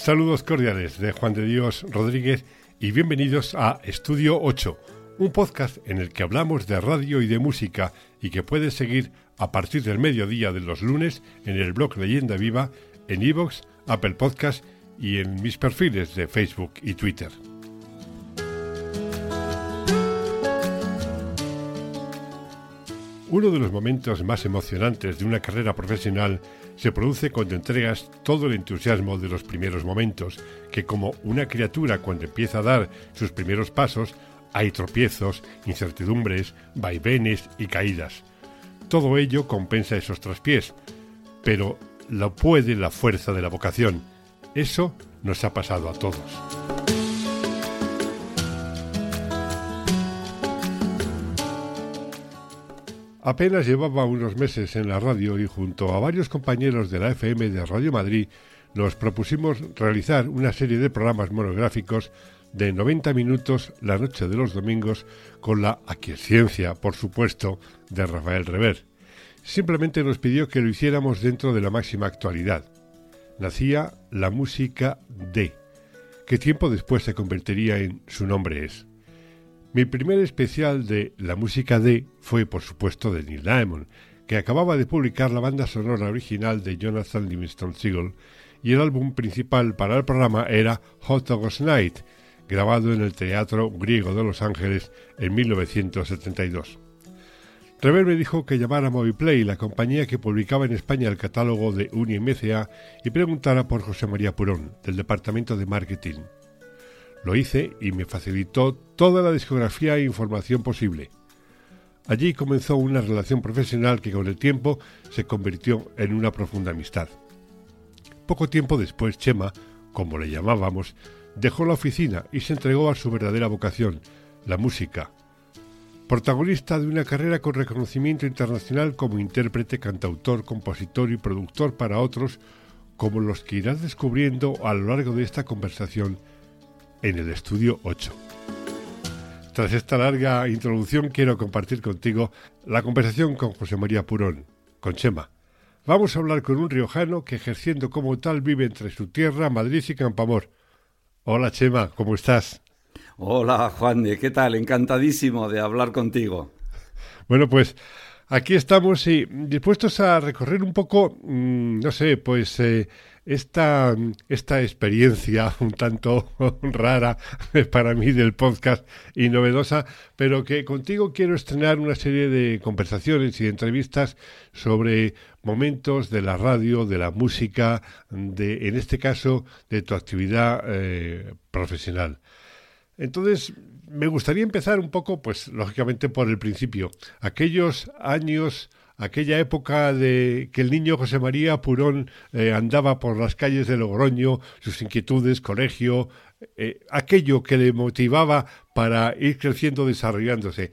Saludos cordiales de Juan de Dios Rodríguez y bienvenidos a Estudio 8, un podcast en el que hablamos de radio y de música y que puedes seguir a partir del mediodía de los lunes en el blog Leyenda Viva, en iVoox, Apple Podcast y en mis perfiles de Facebook y Twitter. Uno de los momentos más emocionantes de una carrera profesional se produce cuando entregas todo el entusiasmo de los primeros momentos, que como una criatura cuando empieza a dar sus primeros pasos, hay tropiezos, incertidumbres, vaivenes y caídas. Todo ello compensa esos traspiés, pero lo puede la fuerza de la vocación. Eso nos ha pasado a todos. Apenas llevaba unos meses en la radio y junto a varios compañeros de la FM de Radio Madrid nos propusimos realizar una serie de programas monográficos de 90 minutos la noche de los domingos con la aquiescencia, por supuesto, de Rafael Rever. Simplemente nos pidió que lo hiciéramos dentro de la máxima actualidad. Nacía la música de, que tiempo después se convertiría en su nombre es. Mi primer especial de La música de fue, por supuesto, de Neil Diamond, que acababa de publicar la banda sonora original de Jonathan Livingston Seagull, y el álbum principal para el programa era Hot August Night, grabado en el Teatro Griego de Los Ángeles en 1972. Rever me dijo que llamara a Moviplay, la compañía que publicaba en España el catálogo de UniMCA, y preguntara por José María Purón, del Departamento de Marketing. Lo hice y me facilitó toda la discografía e información posible. Allí comenzó una relación profesional que con el tiempo se convirtió en una profunda amistad. Poco tiempo después, Chema, como le llamábamos, dejó la oficina y se entregó a su verdadera vocación, la música. Protagonista de una carrera con reconocimiento internacional como intérprete, cantautor, compositor y productor para otros, como los que irás descubriendo a lo largo de esta conversación en el estudio 8. Tras esta larga introducción quiero compartir contigo la conversación con José María Purón, con Chema. Vamos a hablar con un riojano que ejerciendo como tal vive entre su tierra, Madrid y Campamor. Hola Chema, ¿cómo estás? Hola Juan, ¿qué tal? Encantadísimo de hablar contigo. Bueno, pues aquí estamos y dispuestos a recorrer un poco, mm, no sé, pues eh, esta, esta experiencia un tanto rara para mí del podcast y novedosa, pero que contigo quiero estrenar una serie de conversaciones y entrevistas sobre momentos de la radio, de la música, de, en este caso, de tu actividad eh, profesional. Entonces, me gustaría empezar un poco, pues, lógicamente por el principio. Aquellos años aquella época de que el niño José María Purón eh, andaba por las calles de Logroño, sus inquietudes, colegio, eh, aquello que le motivaba para ir creciendo, desarrollándose.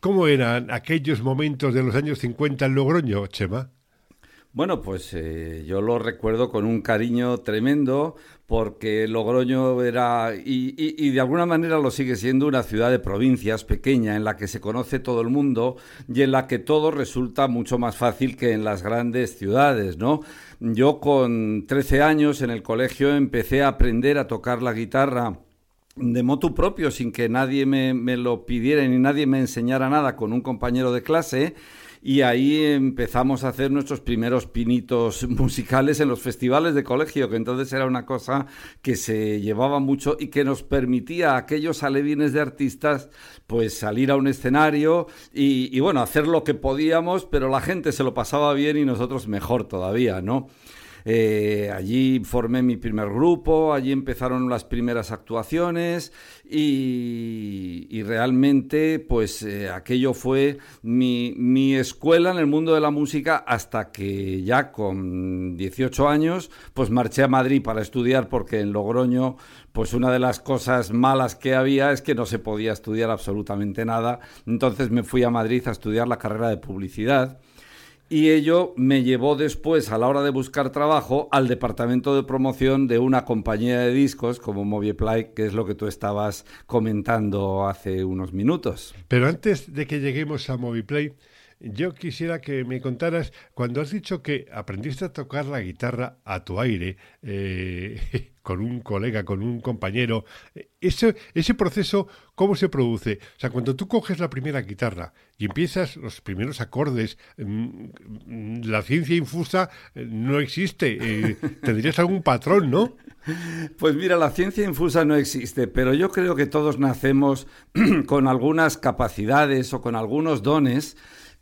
¿Cómo eran aquellos momentos de los años 50 en Logroño, Chema? Bueno, pues eh, yo lo recuerdo con un cariño tremendo porque Logroño era, y, de alguna manera lo sigue siendo, una ciudad de provincias pequeña en la que se conoce todo el mundo y en la que todo resulta mucho más fácil que en las grandes ciudades, ¿no? Yo con 13 años en el colegio empecé a aprender a tocar la guitarra de motu propio, sin que nadie me, me lo pidiera ni nadie me enseñara nada con un compañero de clase y ahí empezamos a hacer nuestros primeros pinitos musicales en los festivales de colegio, que entonces era una cosa que se llevaba mucho y que nos permitía a aquellos alevines de artistas pues salir a un escenario y, y bueno, hacer lo que podíamos, pero la gente se lo pasaba bien y nosotros mejor todavía, ¿no? Eh, allí formé mi primer grupo, allí empezaron las primeras actuaciones y, realmente pues eh, aquello fue mi, mi, escuela en el mundo de la música hasta que ya con 18 años pues marché a Madrid para estudiar porque en Logroño pues una de las cosas malas que había es que no se podía estudiar absolutamente nada. Entonces me fui a Madrid a estudiar la carrera de publicidad y ello me llevó después, a la hora de buscar trabajo, al departamento de promoción de una compañía de discos como Movieplay, que es lo que tú estabas comentando hace unos minutos. Pero antes de que lleguemos a Movieplay, yo quisiera que me contaras, cuando has dicho que aprendiste a tocar la guitarra a tu aire, eh, con un colega, con un compañero, ese, ese proceso, ¿cómo se produce? O sea, cuando tú coges la primera guitarra y empiezas los primeros acordes, mm, la ciencia infusa eh, no existe. Eh, tendrías algún patrón, ¿no? Pues mira, la ciencia infusa no existe, pero yo creo que todos nacemos con algunas capacidades o con algunos dones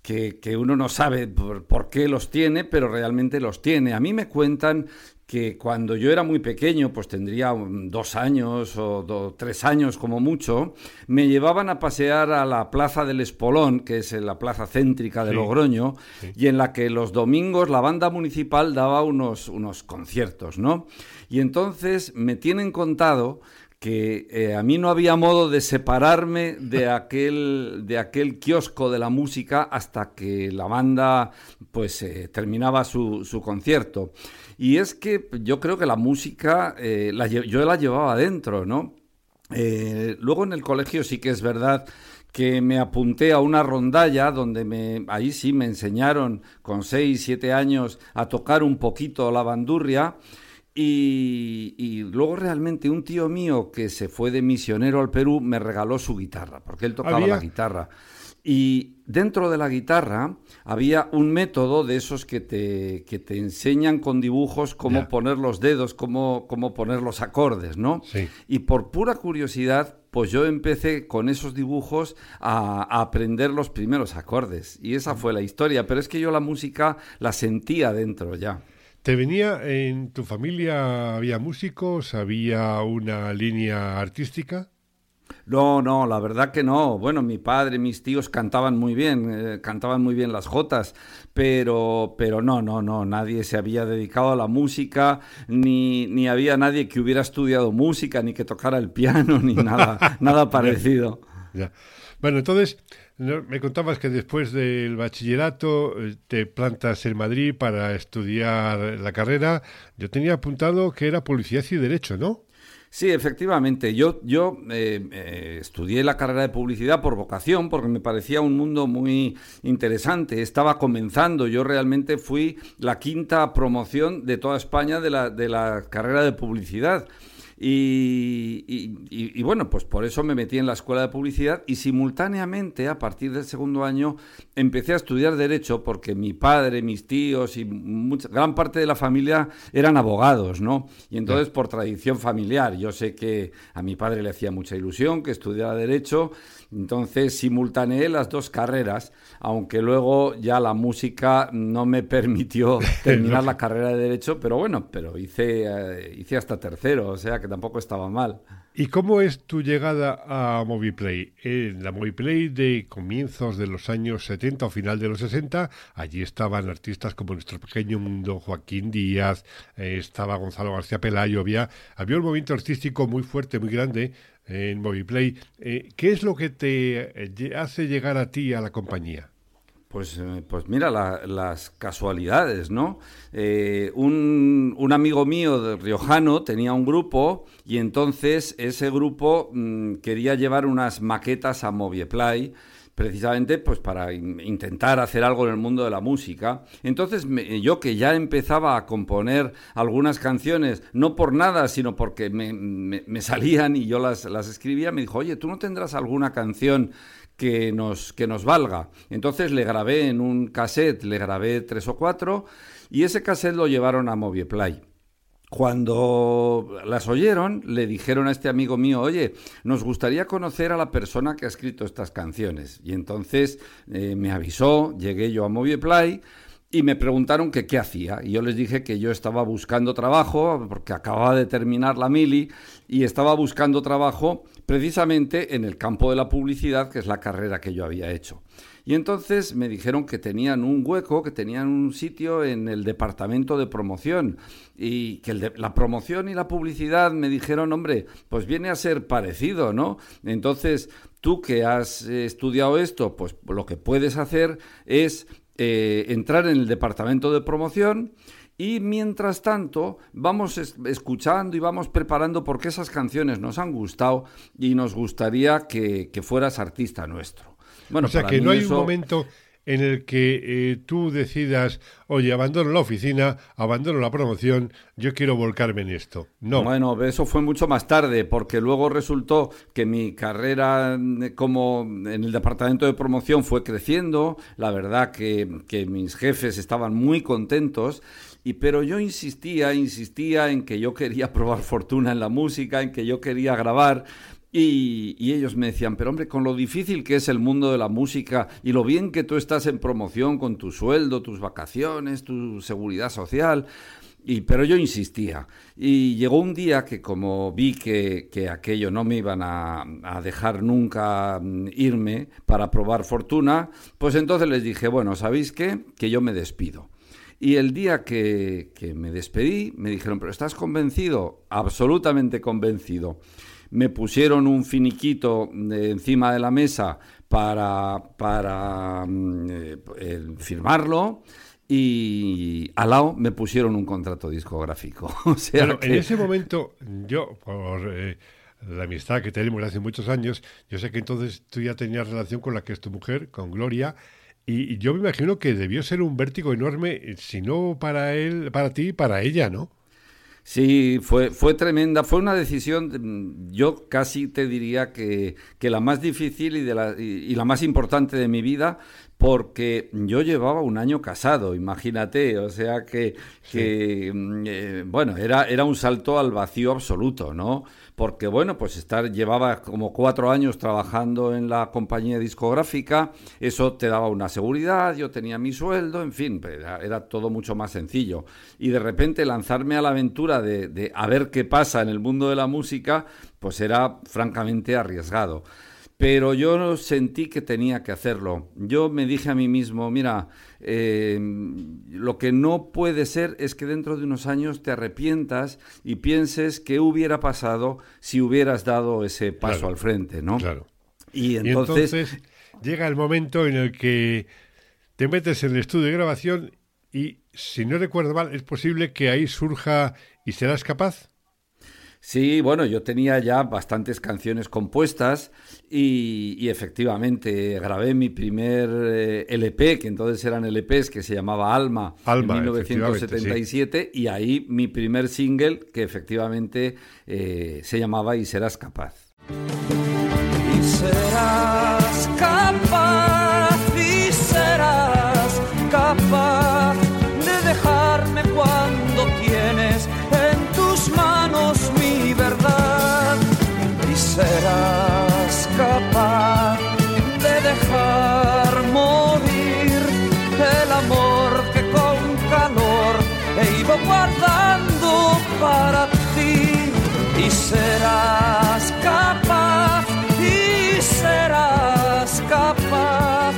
que, uno no sabe por, qué los tiene, pero realmente los tiene. A mí me cuentan que cuando yo era muy pequeño, pues tendría dos años o tres años como mucho, me llevaban a pasear a la Plaza del Espolón, que es la plaza céntrica de Logroño, y en la que los domingos la banda municipal daba unos, unos conciertos, ¿no? Y entonces me tienen contado que eh, a mí no había modo de separarme de aquel, de aquel kiosco de la música hasta que la banda pues eh, terminaba su, su, concierto. Y es que yo creo que la música eh, la, yo la llevaba dentro, ¿no? luego en el colegio sí que es verdad que me apunté a una rondalla donde me, ahí sí me enseñaron con 6, 7 años a tocar un poquito la bandurria y, luego realmente un tío mío que se fue de misionero al Perú me regaló su guitarra, porque él tocaba la guitarra. Y dentro de la guitarra había un método de esos que te, que te enseñan con dibujos cómo poner los dedos, cómo, cómo poner los acordes, ¿no? Y por pura curiosidad, pues yo empecé con esos dibujos a, a, aprender los primeros acordes. Y esa fue la historia. Pero es que yo la música la sentía dentro ya. ¿Te venía en tu familia, había músicos, había una línea artística? No, no, la verdad que no. Bueno, mi padre, mis tíos cantaban muy bien, eh, cantaban muy bien las jotas, pero, pero no, no, no, nadie se había dedicado a la música, ni, ni había nadie que hubiera estudiado música, ni que tocara el piano, ni nada, nada parecido. Bueno, entonces, me contabas que después del bachillerato eh, te plantas en Madrid para estudiar la carrera. Yo tenía apuntado que era Policía y Derecho, ¿no? Sí, efectivamente. Yo, yo eh, eh, estudié la carrera de publicidad por vocación, porque me parecía un mundo muy interesante. Estaba comenzando. Yo realmente fui la quinta promoción de toda España de la, de la carrera de publicidad. Y, bueno, pues por eso me metí en la escuela de publicidad y simultáneamente, a partir del segundo año, empecé a estudiar Derecho porque mi padre, mis tíos y mucha, gran parte de la familia eran abogados, ¿no? Y entonces, por tradición familiar, yo sé que a mi padre le hacía mucha ilusión que estudiara Derecho entonces simultaneé las dos carreras, aunque luego ya la música no me permitió terminar la carrera de Derecho, pero bueno, pero hice, eh, hice hasta tercero, o sea que tampoco estaba mal. ¿Y cómo es tu llegada a Moviplay? En la Moviplay de comienzos de los años 70 o final de los 60, allí estaban artistas como Nuestro Pequeño Mundo, Joaquín Díaz, eh, estaba Gonzalo García Pelayo, había, había un movimiento artístico muy fuerte, muy grande, en Moviplay. Eh, ¿Qué es lo que te eh, hace llegar a ti a la compañía? Pues, eh, pues mira, las casualidades, ¿no? un, un, amigo mío de riojano tenía un grupo y entonces ese grupo mm, quería llevar unas maquetas a Movieplay precisamente pues para intentar hacer algo en el mundo de la música. Entonces yo que ya empezaba a componer algunas canciones, no por nada, sino porque me, salían y yo las, las escribía, me dijo, oye, ¿tú no tendrás alguna canción que nos, que nos valga? Entonces le grabé en un cassette, le grabé tres o cuatro y ese cassette lo llevaron a Movieplay. Cuando las oyeron, le dijeron a este amigo mío, oye, nos gustaría conocer a la persona que ha escrito estas canciones. Y entonces eh, me avisó, llegué yo a Movieplay y me preguntaron qué hacía. Y yo les dije que yo estaba buscando trabajo, porque acababa de terminar la mili, y estaba buscando trabajo precisamente en el campo de la publicidad, que es la carrera que yo había hecho. Y entonces me dijeron que tenían un hueco, que tenían un sitio en el departamento de promoción y que la promoción y la publicidad me dijeron, hombre, pues viene a ser parecido, ¿no? Entonces, tú que has estudiado esto, pues lo que puedes hacer es eh, entrar en el departamento de promoción y mientras tanto vamos escuchando y vamos preparando porque esas canciones nos han gustado y nos gustaría que fueras artista nuestro o sea que no hay un momento en el que eh, tú decidas, oye, abandono la oficina, abandono la promoción, yo quiero volcarme en esto. No. Bueno, eso fue mucho más tarde, porque luego resultó que mi carrera mm, como en el departamento de promoción fue creciendo, la verdad que, que mis jefes estaban muy contentos y, pero yo insistía, insistía en que yo quería probar fortuna en la música, en que yo quería grabar. Y, ellos me decían, pero hombre, con lo difícil que es el mundo de la música y lo bien que tú estás en promoción con tu sueldo, tus vacaciones, tu seguridad social. Y, pero yo insistía. Y llegó un día que como vi que, que aquello no me iban a, a, dejar nunca mm, irme para probar fortuna, pues entonces les dije, bueno, ¿sabéis qué? Que yo me despido. Y el día que, que me despedí, me dijeron, ¿pero estás convencido? Absolutamente convencido. Me pusieron un finiquito de encima de la mesa para, para eh, firmarlo y al lado me pusieron un contrato discográfico. o sea bueno, que... en ese momento, yo, por eh, la amistad que tenemos hace muchos años, yo sé que entonces tú ya tenías relación con la que es tu mujer, con Gloria, y yo me imagino que debió ser un vértigo enorme, si no para él, para ti, para ella, ¿no? Sí, fue, fue tremenda. Fue una decisión, yo casi te diría que, que la más difícil y, de la, y, y, la más importante de mi vida, porque yo llevaba un año casado, imagínate. O sea que, que sí. eh, bueno, era, era un salto al vacío absoluto, ¿no? Porque bueno, pues estar llevaba como cuatro años trabajando en la compañía discográfica, eso te daba una seguridad, yo tenía mi sueldo, en fin, era, era todo mucho más sencillo. Y de repente lanzarme a la aventura de, de a ver qué pasa en el mundo de la música, pues era francamente arriesgado pero yo sentí que tenía que hacerlo. Yo me dije a mí mismo, mira, eh, lo que no puede ser es que dentro de unos años te arrepientas y pienses qué hubiera pasado si hubieras dado ese paso Claro, al frente, ¿no? Claro. Y Y entonces, entonces llega el momento en el que te metes en el estudio de grabación y, si no recuerdo mal, es posible que ahí surja y serás capaz. Sí, bueno, yo tenía ya bastantes canciones compuestas y, y efectivamente grabé mi primer eh, LP, que entonces eran LPs, que se llamaba Alma, Alma, en efectivamente, 1977, y ahí mi primer single, que efectivamente eh, se llamaba Y serás capaz. Y serás capaz, serás capaz, y serás capaz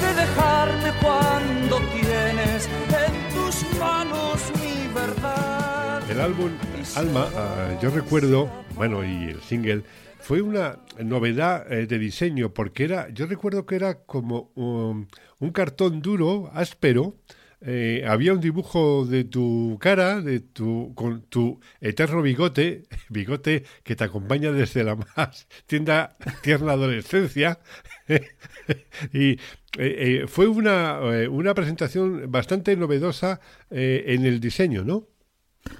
de dejarme cuando tienes en tus manos mi verdad. El álbum Alma, ah, yo recuerdo, bueno, y el single, fue una novedad eh, de diseño porque era, yo recuerdo que era como um, un cartón duro, áspero, eh, había un dibujo de tu cara, de tu, con tu eterno bigote, bigote que te acompaña desde la más tienda, tierna adolescencia. y eh, eh, fue una, eh, una presentación bastante novedosa en el diseño, ¿no?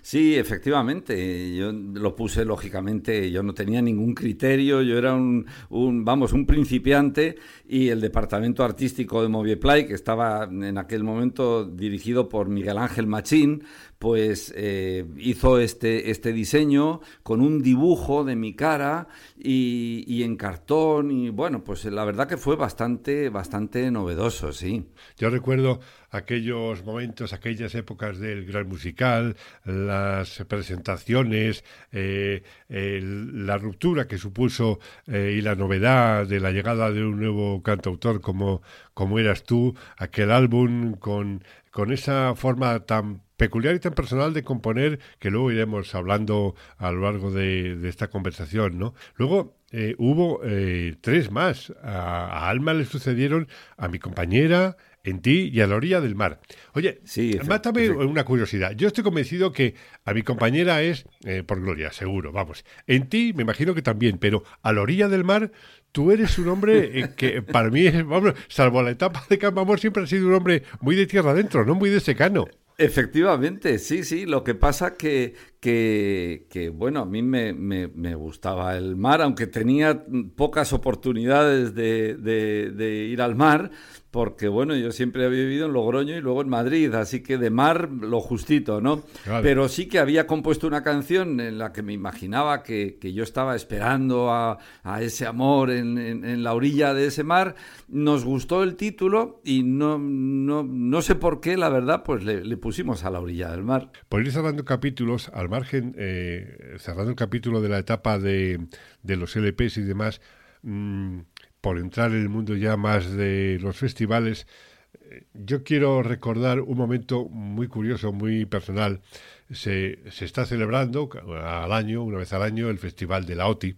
Sí, efectivamente. Yo lo puse lógicamente, yo no tenía ningún criterio, yo era un, un, vamos, un principiante y el departamento artístico de Movieplay, que estaba en aquel momento dirigido por Miguel Ángel Machín, pues eh, hizo este, este diseño con un dibujo de mi cara y, y, en cartón y bueno, pues la verdad que fue bastante, bastante novedoso, sí. Yo recuerdo aquellos momentos, aquellas épocas del gran musical, las presentaciones, eh, la ruptura que supuso eh, y la novedad de la llegada de un nuevo cantautor como, como eras tú, aquel álbum con, con esa forma tan peculiar y tan personal de componer que luego iremos hablando a lo largo de, esta conversación, ¿no? Luego eh, hubo eh, tres más. A, Alma le sucedieron a mi compañera, en ti y a la orilla del mar. Oye, sí, mátame una curiosidad. Yo estoy convencido que a mi compañera es eh, por Gloria, seguro, vamos. En ti me imagino que también, pero a la orilla del mar tú eres un hombre eh, que para mí, vamos, salvo la etapa de Campo Amor, siempre ha sido un hombre muy de tierra adentro, no muy de secano. Efectivamente, sí, sí. Lo que pasa que, que, que bueno, a mí me, me, gustaba el mar, aunque tenía pocas oportunidades de, de ir al mar, porque bueno, yo siempre había vivido en Logroño y luego en Madrid, así que de mar lo justito, ¿no? Pero sí que había compuesto una canción en la que me imaginaba que, yo estaba esperando a, ese amor en, la orilla de ese mar. Nos gustó el título y no, no, no sé por qué, la verdad, pues le, pusimos a la orilla del mar. Por ir cerrando capítulos, al margen, eh, cerrando el capítulo de la etapa de, los LPs y demás, mmm, por entrar en el mundo ya más de los festivales, eh, yo quiero recordar un momento muy curioso, muy personal. Se, se, está celebrando al año, una vez al año, el Festival de la OTI.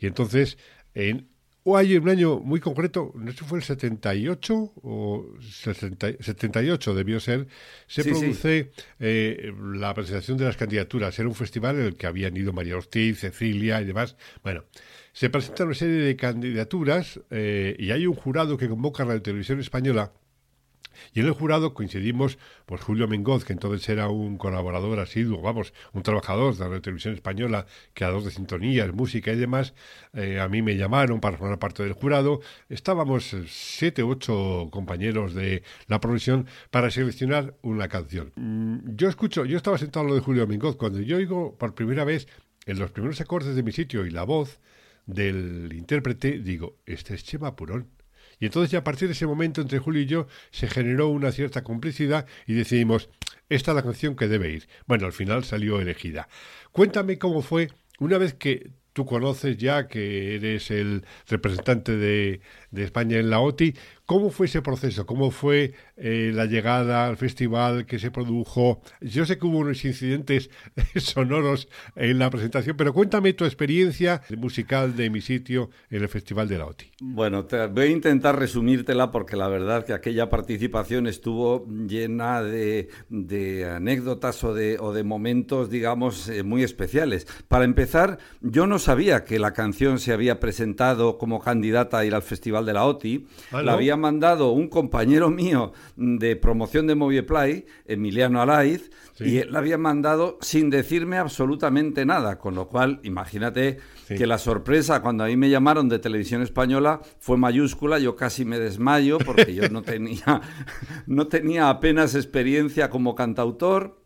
Y entonces, en, o hay un año muy concreto, no sé si fue el 78 o 78 debió ser, se produce eh, la presentación de las candidaturas. Era un festival en el que habían ido María Ortiz, Cecilia y demás. Bueno, se presenta una serie de candidaturas eh, y hay un jurado que convoca a la televisión española. Y en el jurado coincidimos pues Julio Mengoz, que entonces era un colaborador asiduo, vamos, un trabajador de la televisión española, creador de sintonías, música y demás. Eh, a mí me llamaron para formar parte del jurado. Estábamos siete, ocho compañeros de la profesión para seleccionar una canción. Mm, yo escucho, yo estaba sentado a lo de Julio Mengoz, cuando yo oigo por primera vez en los primeros acordes de mi sitio y la voz, del intérprete, digo, este es Chema Purón. Y entonces ya a partir de ese momento entre Julio y yo se generó una cierta complicidad y decidimos, esta es la canción que debe ir. Bueno, al final salió elegida. Cuéntame cómo fue una vez que tú conoces ya, que eres el representante de, de España en la OTI, ¿Cómo fue ese proceso? ¿Cómo fue eh, la llegada al festival que se produjo? Yo sé que hubo unos incidentes sonoros en la presentación, pero cuéntame tu experiencia musical de mi sitio en el Festival de la OTI. Bueno, te voy a intentar resumírtela porque la verdad que aquella participación estuvo llena de, anécdotas o de, o de, momentos, digamos, eh, muy especiales. Para empezar, yo no sabía que la canción se había presentado como candidata a ir al Festival de la OTI. Ah, la había mandado un compañero mío de promoción de Movieplay, Emiliano Alaiz, y él la había mandado sin decirme absolutamente nada, con lo cual, imagínate que la sorpresa cuando a mí me llamaron de televisión española fue mayúscula, yo casi me desmayo porque yo no tenía, no tenía apenas experiencia como cantautor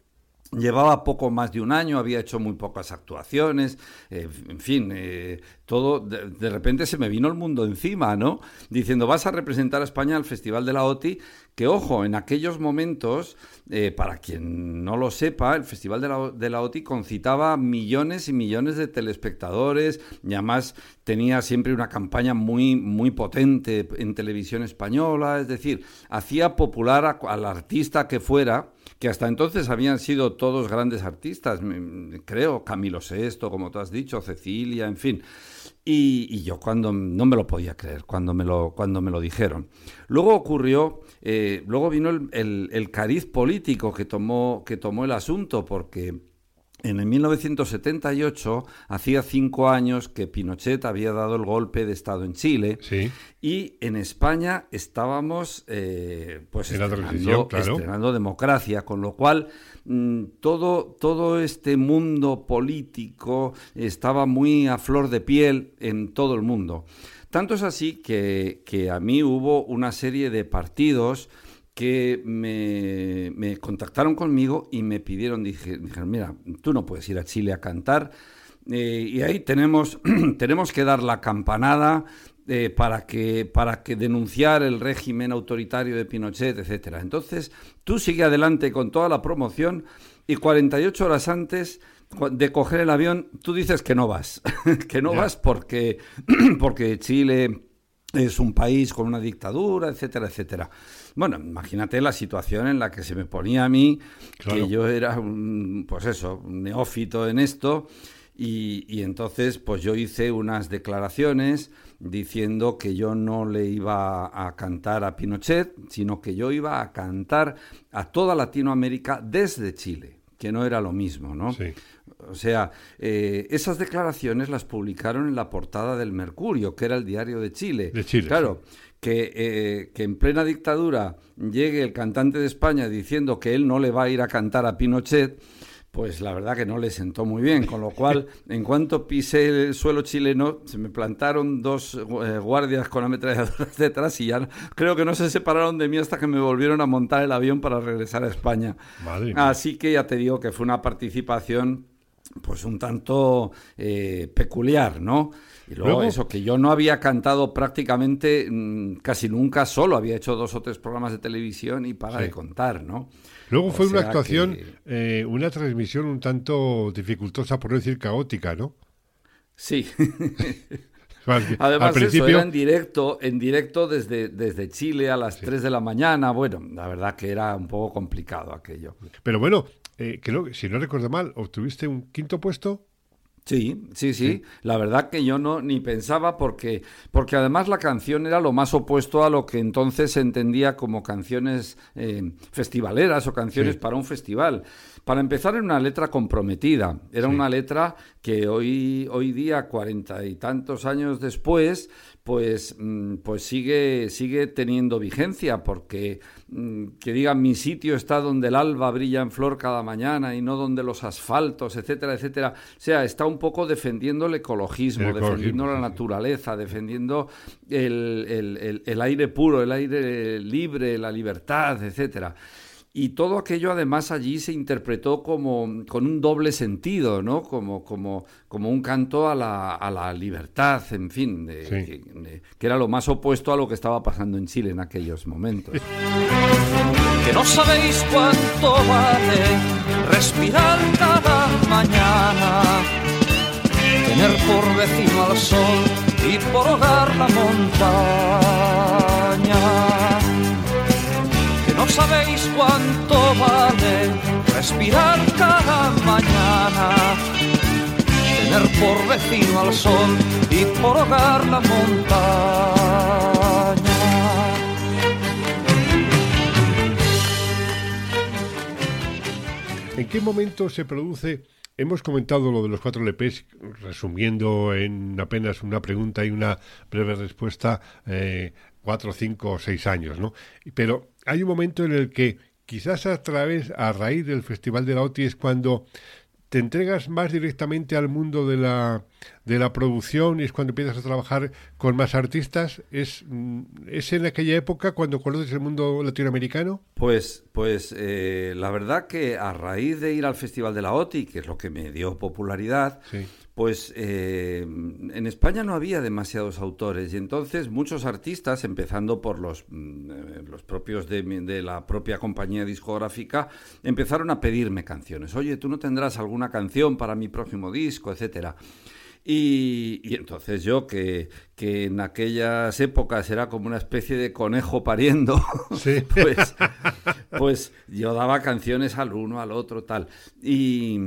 Llevaba poco más de un año, había hecho muy pocas actuaciones, eh, en fin, eh, todo, de, repente se me vino el mundo encima, ¿no? Diciendo, vas a representar a España al Festival de la OTI, que ojo, en aquellos momentos, eh, para quien no lo sepa, el Festival de la, OTI concitaba millones y millones de telespectadores, y además tenía siempre una campaña muy, muy potente en televisión española, es decir, hacía popular al artista que fuera, que hasta entonces habían sido todos grandes artistas, creo, Camilo VI, como tú has dicho, Cecilia, en fin. Y, yo cuando no me lo podía creer, cuando me lo, cuando me lo dijeron. Luego ocurrió, eh, luego vino el, el, cariz político que tomó, que tomó el asunto, porque en el 1978, hacía cinco años que Pinochet había dado el golpe de Estado en Chile y en España estábamos eh, pues estrenando, democracia, con lo cual mm, todo, todo este mundo político estaba muy a flor de piel en todo el mundo. Tanto es así que, que a mí hubo una serie de partidos que me, contactaron conmigo y me pidieron, dije, dijeron, mira, tú no puedes ir a Chile a cantar. Eh, y ahí tenemos, tenemos que dar la campanada eh, para, que, para que denunciar el régimen autoritario de Pinochet, etcétera. Entonces, tú sigue adelante con toda la promoción y 48 horas antes de coger el avión, tú dices que no vas, que no vas porque, porque Chile es un país con una dictadura, etcétera, etcétera. Bueno, imagínate la situación en la que se me ponía a mí, que yo era un, pues eso, un neófito en esto, y, entonces pues yo hice unas declaraciones diciendo que yo no le iba a cantar a Pinochet, sino que yo iba a cantar a toda Latinoamérica desde Chile, que no era lo mismo, ¿no? Sí. O sea, eh, esas declaraciones las publicaron en la portada del Mercurio, que era el diario de Chile. De Chile. Claro. Que, eh, que, en plena dictadura llegue el cantante de España diciendo que él no le va a ir a cantar a Pinochet, pues la verdad que no le sentó muy bien, con lo cual, en cuanto pisé el suelo chileno, se me plantaron dos eh, guardias con ametralladoras detrás y ya creo que no se separaron de mí hasta que me volvieron a montar el avión para regresar a España. Así que ya te digo que fue una participación pues un tanto eh, peculiar, ¿no? Y luego, eso, que yo no había cantado prácticamente mm, casi nunca solo, había hecho dos o tres programas de televisión y para de contar, ¿no? Luego fue una actuación, eh, una transmisión un tanto dificultosa, por no decir caótica, ¿no? Sí. Además, principio... eso era en directo, en directo desde, desde Chile a las 3 de la mañana. Bueno, la verdad que era un poco complicado aquello. Pero bueno, eh, creo que, si no recuerdo mal, obtuviste un quinto puesto. Sí, sí, sí, La verdad que yo no ni pensaba porque, porque además la canción era lo más opuesto a lo que entonces se entendía como canciones eh, festivaleras o canciones para un festival. Para empezar, era una letra comprometida. Era una letra que hoy, hoy día, cuarenta y tantos años después, pues, mm, pues sigue, sigue teniendo vigencia, porque mm, que digan mi sitio está donde el alba brilla en flor cada mañana y no donde los asfaltos, etcétera, etcétera. O sea, está un poco defendiendo el ecologismo, defendiendo la naturaleza, defendiendo el, el aire puro, el aire libre, la libertad, etcétera. Y todo aquello además allí se interpretó como con un doble sentido, ¿no? Como, como, como un canto a la, a la libertad, en fin, de, que, era lo más opuesto a lo que estaba pasando en Chile en aquellos momentos. Que no sabéis cuánto vale respirar cada mañana, tener por vecino al sol y por hogar la montaña sabéis cuánto vale respirar cada mañana, tener por vecino al sol y por hogar la montaña. ¿En qué momento se produce? Hemos comentado lo de los cuatro LPs, resumiendo en apenas una pregunta y una breve respuesta, eh, cuatro, cinco o seis años, ¿no? Pero hay un momento en el que quizás a través, a raíz del Festival de la OTI es cuando te entregas más directamente al mundo de la, de la producción y es cuando empiezas a trabajar con más artistas. ¿Es, mm, ¿Es en aquella época cuando conoces el mundo latinoamericano? Pues, pues eh, la verdad que a raíz de ir al Festival de la OTI, que es lo que me dio popularidad, pues eh, en España no había demasiados autores y entonces muchos artistas, empezando por los, mm, los propios de, de, la propia compañía discográfica, empezaron a pedirme canciones. Oye, ¿tú no tendrás alguna canción para mi próximo disco, etcétera? Y, y, entonces yo, que, que, en aquellas épocas era como una especie de conejo pariendo, pues, pues yo daba canciones al uno, al otro, tal. Y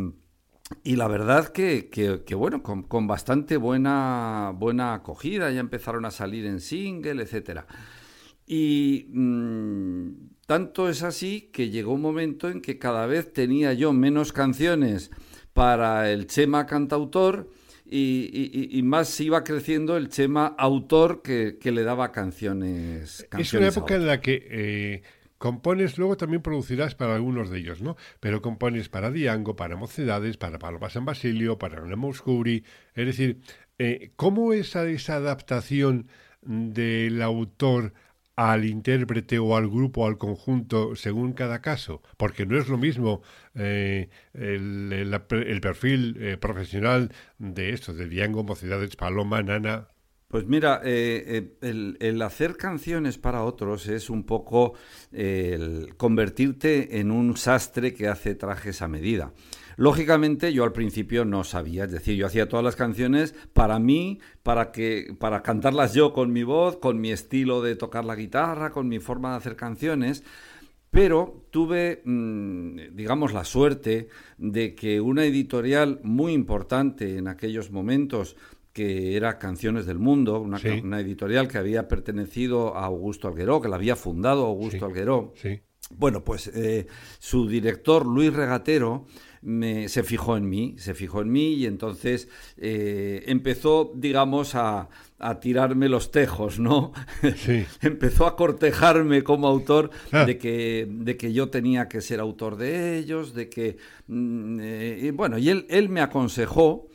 y la verdad que, que, bueno, con, bastante buena, buena acogida, ya empezaron a salir en single, etcétera. Y mm, tanto es así que llegó un momento en que cada vez tenía yo menos canciones para el Chema cantautor y, y, más iba creciendo el Chema autor que, que le daba canciones. es una época en la que eh, Compones, luego también producirás para algunos de ellos, ¿no? Pero compones para Diango, para Mocedades, para Paloma San Basilio, para Nemo Oscuri. Es decir, eh, ¿cómo es esa adaptación del autor al intérprete o al grupo al conjunto según cada caso, porque no es lo mismo eh, el, perfil eh, profesional de esto, de Diango, Mocedades, Paloma, Nana, pues mira, eh, eh, el, hacer canciones para otros es un poco el convertirte en un sastre que hace trajes a medida. Lógicamente yo al principio no sabía, es decir, yo hacía todas las canciones para mí, para que para cantarlas yo con mi voz, con mi estilo de tocar la guitarra, con mi forma de hacer canciones. Pero tuve, mm, digamos, la suerte de que una editorial muy importante en aquellos momentos, que era Canciones del Mundo, una, editorial que había pertenecido a Augusto Algueró, que la había fundado Augusto Algueró. Bueno, pues eh, su director, Luis Regatero, se fijó en mí, se fijó en mí y entonces eh, empezó, digamos, a, tirarme los tejos, ¿no? empezó a cortejarme como autor ah. de, que, de que yo tenía que ser autor de ellos, de que... Mm, eh, bueno, y él, él me aconsejó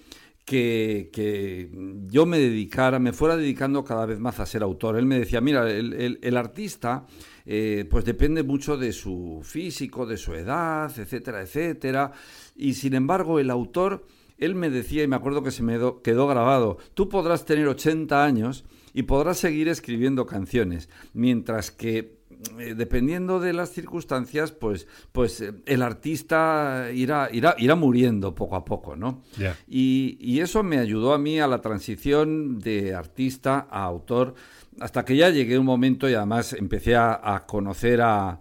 que, yo me dedicara, me fuera dedicando cada vez más a ser autor. Él me decía, mira, el, el artista eh, pues depende mucho de su físico, de su edad, etcétera, etcétera. Y sin embargo, el autor, él me decía, y me acuerdo que se me quedó grabado, tú podrás tener 80 años y podrás seguir escribiendo canciones, mientras que eh, dependiendo de las circunstancias, pues, pues eh, el artista irá, irá, irá muriendo poco a poco, ¿no? Y, y, eso me ayudó a mí a la transición de artista a autor hasta que ya llegué un momento y además empecé a, conocer a,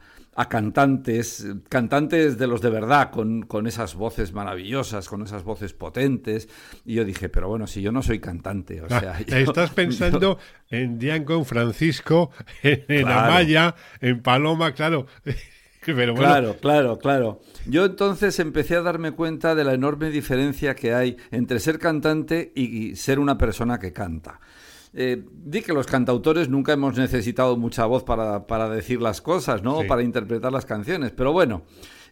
cantantes, cantantes de los de verdad, con, esas voces maravillosas, con esas voces potentes. Y yo dije, pero bueno, si yo no soy cantante, o sea... estás pensando en Diango, Francisco, en, Amaya, en Paloma, claro. Pero Claro, claro, claro. Yo entonces empecé a darme cuenta de la enorme diferencia que hay entre ser cantante y ser una persona que canta. Eh, di que los cantautores nunca hemos necesitado mucha voz para, para decir las cosas, ¿no? Para interpretar las canciones. Pero bueno,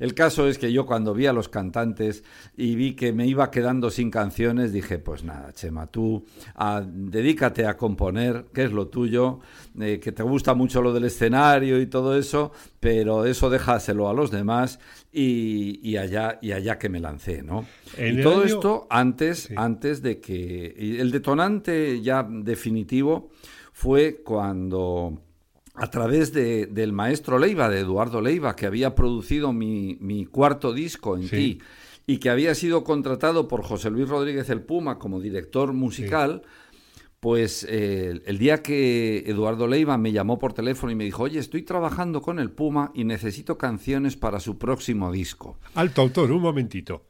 el caso es que yo cuando vi a los cantantes y vi que me iba quedando sin canciones, dije, pues nada, Chema, tú ah, dedícate a componer, que es lo tuyo, eh, que te gusta mucho lo del escenario y todo eso, pero eso déjaselo a los demás y, allá, y allá que me lancé, ¿no? Y todo esto antes, antes de que... El detonante ya definitivo fue cuando a través de, del maestro Leiva, de Eduardo Leiva, que había producido mi, mi cuarto disco en ti y que había sido contratado por José Luis Rodríguez el Puma como director musical, pues eh, el día que Eduardo Leiva me llamó por teléfono y me dijo, oye, estoy trabajando con el Puma y necesito canciones para su próximo disco. Alto autor, un momentito.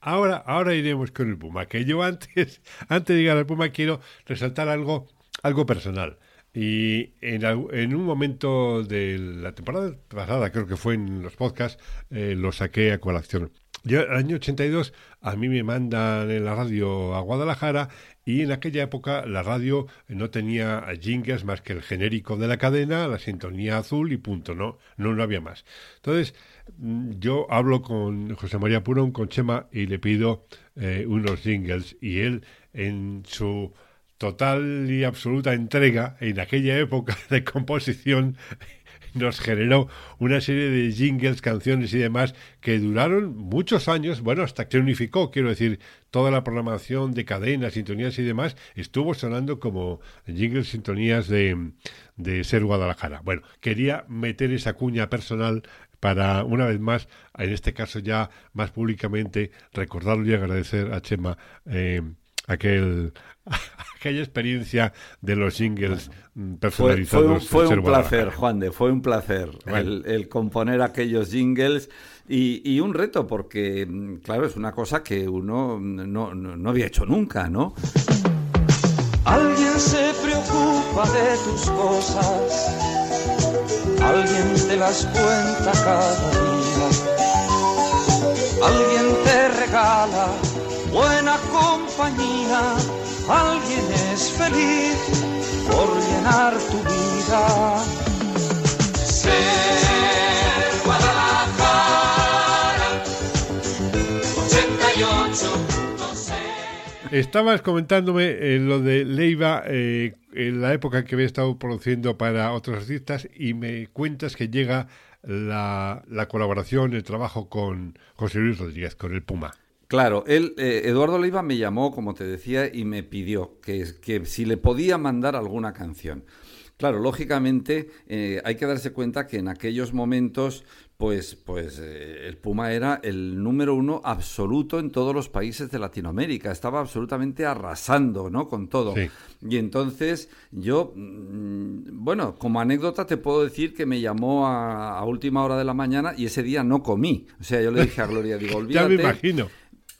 Ahora, ahora iremos con el Puma, que yo antes, antes de llegar al Puma quiero resaltar algo, algo personal. Y en, un momento de la temporada pasada, creo que fue en los podcasts, eh, lo saqué a colación. Yo, el año 82, a mí me mandan en la radio a Guadalajara y en aquella época la radio no tenía jingles más que el genérico de la cadena, la sintonía azul y punto, no, no, no había más. Entonces, mm, yo hablo con José María Purón, con Chema, y le pido eh, unos jingles y él en su total y absoluta entrega en aquella época de composición nos generó una serie de jingles, canciones y demás que duraron muchos años, bueno, hasta que unificó, quiero decir, toda la programación de cadenas, sintonías y demás, estuvo sonando como jingles, sintonías de, de Ser Guadalajara. Bueno, quería meter esa cuña personal para, una vez más, en este caso ya más públicamente, recordarlo y agradecer a Chema eh, aquel aquella experiencia de los jingles personalizados. Fue, un, placer, Juan de, fue un placer el, componer aquellos jingles y, un reto, porque, mm, claro, es una cosa que uno no, no había hecho nunca, ¿no? Alguien se preocupa de tus cosas, alguien te las cuenta cada día, alguien te regala buena compañía alguien es feliz por llenar tu vida. Ser Guadalajara, 88. Estabas comentándome eh, lo de Leiva eh, en la época que había estado produciendo para otros artistas y me cuentas que llega la, la colaboración, el trabajo con José Luis Rodríguez, con el Puma. Claro, él, eh, Eduardo Leiva me llamó, como te decía, y me pidió que, que si le podía mandar alguna canción. Claro, lógicamente eh, hay que darse cuenta que en aquellos momentos pues, pues eh, el Puma era el número uno absoluto en todos los países de Latinoamérica. Estaba absolutamente arrasando, ¿no? Con todo. Y entonces yo, mm, bueno, como anécdota te puedo decir que me llamó a, última hora de la mañana y ese día no comí. O sea, yo le dije a Gloria, digo, olvídate. ya me imagino.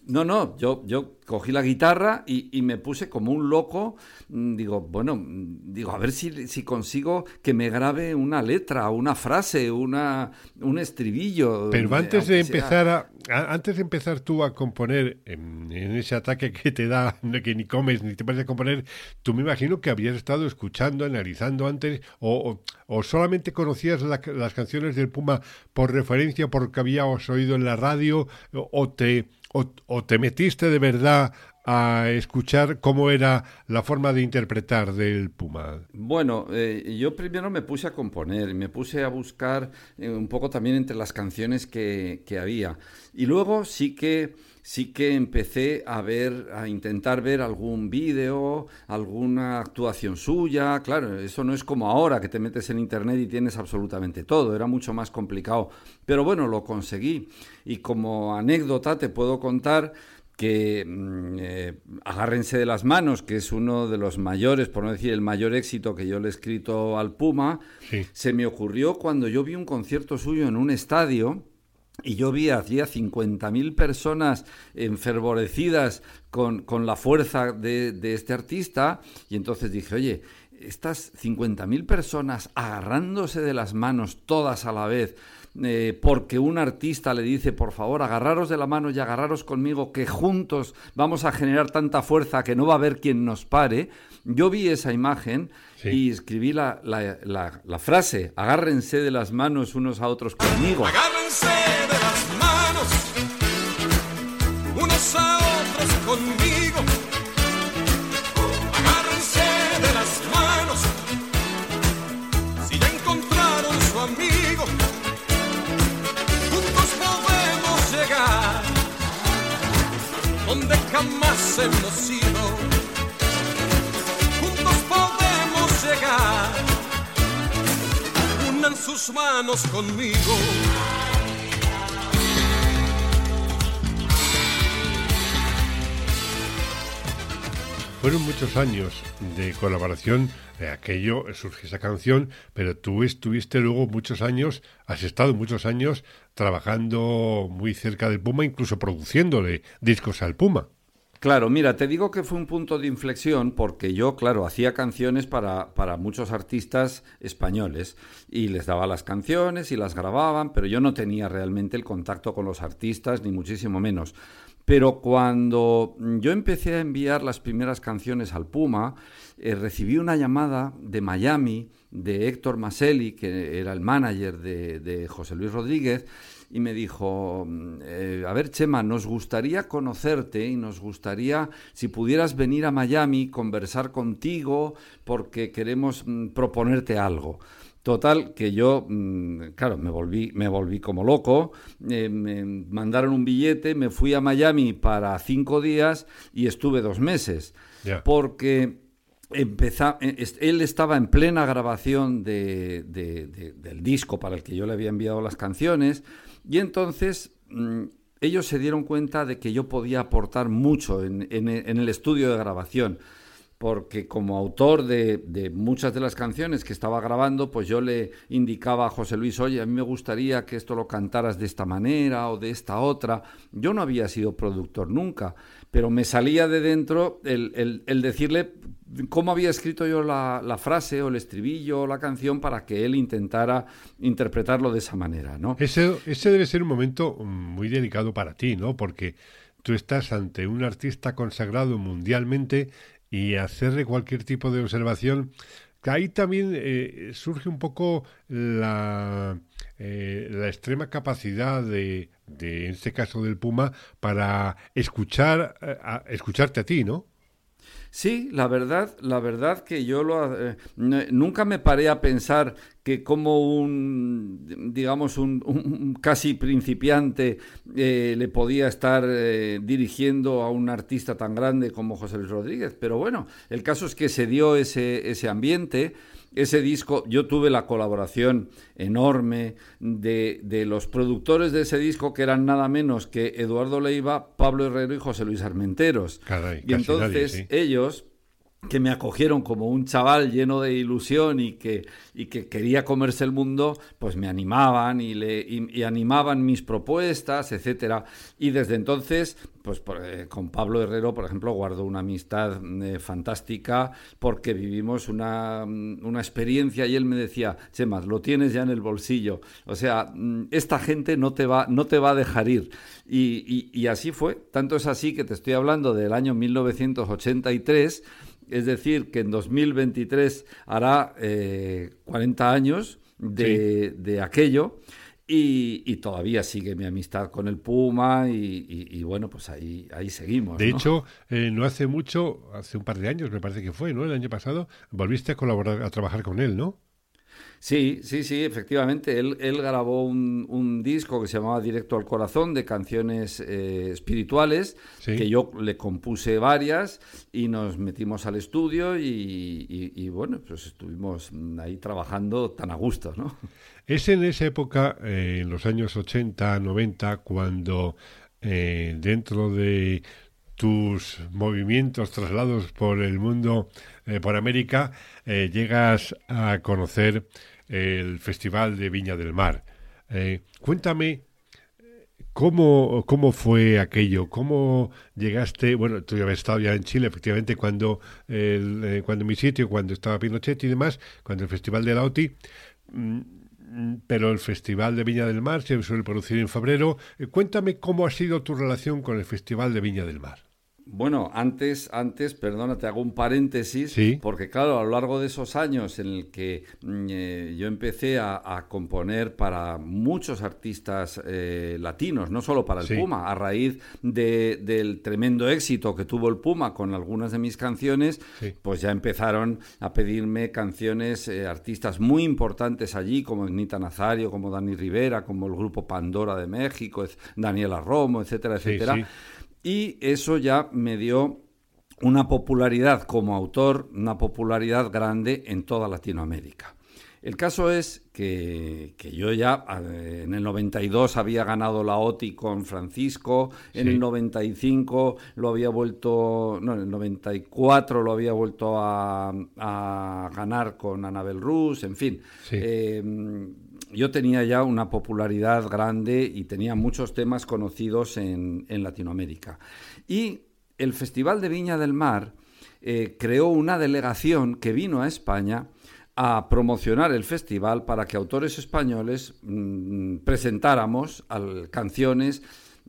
No, no, yo, yo cogí la guitarra y, me puse como un loco. Mm, digo, bueno, mm, digo, a ver si, si consigo que me grabe una letra, una frase, una, un estribillo. Pero antes de empezar a, antes de empezar tú a componer en, ese ataque que te da, que ni comes ni te puedes componer, tú me imagino que habías estado escuchando, analizando antes, o, o, solamente conocías las canciones del Puma por referencia, porque habías oído en la radio, o te o, te metiste de verdad a escuchar cómo era la forma de interpretar del Puma? Bueno, eh, yo primero me puse a componer, me puse a buscar eh, un poco también entre las canciones que, que, había. Y luego sí que sí que empecé a ver, a intentar ver algún vídeo, alguna actuación suya. Claro, eso no es como ahora que te metes en internet y tienes absolutamente todo, era mucho más complicado. Pero bueno, lo conseguí. Y como anécdota te puedo contar que mm, eh, Agárrense de las manos, que es uno de los mayores, por no decir el mayor éxito que yo le he escrito al Puma, se me ocurrió cuando yo vi un concierto suyo en un estadio y yo vi hacía 50.000 personas enfervorecidas con, con la fuerza de, de, este artista y entonces dije, oye, estas 50.000 personas agarrándose de las manos todas a la vez, eh, porque un artista le dice, por favor, agarraros de la mano y agarraros conmigo, que juntos vamos a generar tanta fuerza que no va a haber quien nos pare. Yo vi esa imagen y escribí la, la, la, la, frase, agárrense de las manos unos a otros conmigo. Agárrense de las manos unos a otros conmigo. Agárrense de las manos si ya encontraron su amigo. Juntos podemos llegar donde jamás hemos ido. Sus manos conmigo. Fueron muchos años de colaboración, de aquello surge esa canción, pero tú estuviste luego muchos años, has estado muchos años trabajando muy cerca del Puma, incluso produciéndole discos al Puma. Claro, mira, te digo que fue un punto de inflexión porque yo, claro, hacía canciones para, para, muchos artistas españoles y les daba las canciones y las grababan, pero yo no tenía realmente el contacto con los artistas, ni muchísimo menos. Pero cuando yo empecé a enviar las primeras canciones al Puma, eh, recibí una llamada de Miami de Héctor Maselli, que era el manager de, de José Luis Rodríguez, y me dijo, eh, a ver Chema, nos gustaría conocerte y nos gustaría, si pudieras venir a Miami, conversar contigo, porque queremos mm, proponerte algo. Total, que yo, mm, claro, me volví, me volví como loco, eh, me mandaron un billete, me fui a Miami para cinco días y estuve dos meses. Porque empezó, eh, él estaba en plena grabación de, del disco para el que yo le había enviado las canciones y entonces mm, ellos se dieron cuenta de que yo podía aportar mucho en, el estudio de grabación, porque como autor de, muchas de las canciones que estaba grabando, pues yo le indicaba a José Luis, oye, a mí me gustaría que esto lo cantaras de esta manera o de esta otra. Yo no había sido productor nunca, pero me salía de dentro el, el decirle cómo había escrito yo la, frase o el estribillo o la canción para que él intentara interpretarlo de esa manera, ¿no? Ese, ese debe ser un momento muy delicado para ti, ¿no? Porque tú estás ante un artista consagrado mundialmente y hacerle cualquier tipo de observación, ahí también eh, surge un poco la, eh, la extrema capacidad de, de, en este caso del Puma, para escuchar, eh, escucharte a ti, ¿no? Sí, la verdad, la verdad que yo lo, eh, nunca me paré a pensar que como un, digamos, un, casi principiante le podía estar dirigiendo a un artista tan grande como José Luis Rodríguez. Pero bueno, el caso es que se dio ese, ese ambiente ese disco, yo tuve la colaboración enorme de, de, los productores de ese disco, que eran nada menos que Eduardo Leiva, Pablo Herrero y José Luis Armenteros. y entonces ellos que me acogieron como un chaval lleno de ilusión y que, y que quería comerse el mundo, pues me animaban y, le, y, animaban mis propuestas, etcétera. Y desde entonces, pues eh, con Pablo Herrero, por ejemplo, guardo una amistad eh, fantástica porque vivimos una, mm, una, experiencia y él me decía, Chemas, lo tienes ya en el bolsillo. O sea, mm, esta gente no te va, no te va a dejar ir. Y, y así fue. Tanto es así que te estoy hablando del año 1983 es decir, que en 2023 hará 40 eh, años de, aquello. Y, todavía sigue mi amistad con el Puma y, bueno, pues ahí, ahí seguimos. De hecho, eh, no hace mucho, hace un par de años me parece que fue, ¿no? El año pasado, volviste a colaborar, a trabajar con él, ¿no? Sí, sí, sí, efectivamente. Él, él grabó un, un, disco que se llamaba Directo al Corazón de canciones eh, espirituales, que yo le compuse varias y nos metimos al estudio y, bueno, pues estuvimos ahí trabajando tan a gusto, ¿no? Es en esa época, eh, en los años 80, 90, cuando eh, dentro de tus movimientos, traslados por el mundo, por América, llegas a conocer el Festival de Viña del Mar. Eh, cuéntame ¿Cómo, ¿Cómo fue aquello? ¿Cómo llegaste? Bueno, tú ya habías estado ya en Chile, efectivamente, cuando, eh, cuando mi sitio, cuando estaba Pinochet y demás, cuando el Festival de la OTI, mm, pero el Festival de Viña del Mar se suele producir en febrero. Eh, cuéntame cómo ha sido tu relación con el Festival de Viña del Mar. Bueno, antes, antes, perdona, te hago un paréntesis, porque claro, a lo largo de esos años en el que mm, eh, yo empecé a, componer para muchos artistas eh, latinos, no solo para el Puma, a raíz del tremendo éxito que tuvo el Puma con algunas de mis canciones, pues ya empezaron a pedirme canciones, eh, artistas muy importantes allí, como Nita Nazario, como Dani Rivera, como el grupo Pandora de México, Daniela Romo, etcétera, etcétera. Y eso ya me dio una popularidad como autor, una popularidad grande en toda Latinoamérica. El caso es que, yo ya en el 92 había ganado la OTI con Francisco, en el 95 lo había vuelto, no, en el 94 lo había vuelto a, ganar con Anabel Rus, en fin. Em, yo tenía ya una popularidad grande y tenía muchos temas conocidos en, Latinoamérica. Y el Festival de Viña del Mar eh, creó una delegación que vino a España a promocionar el festival para que autores españoles mm, presentáramos canciones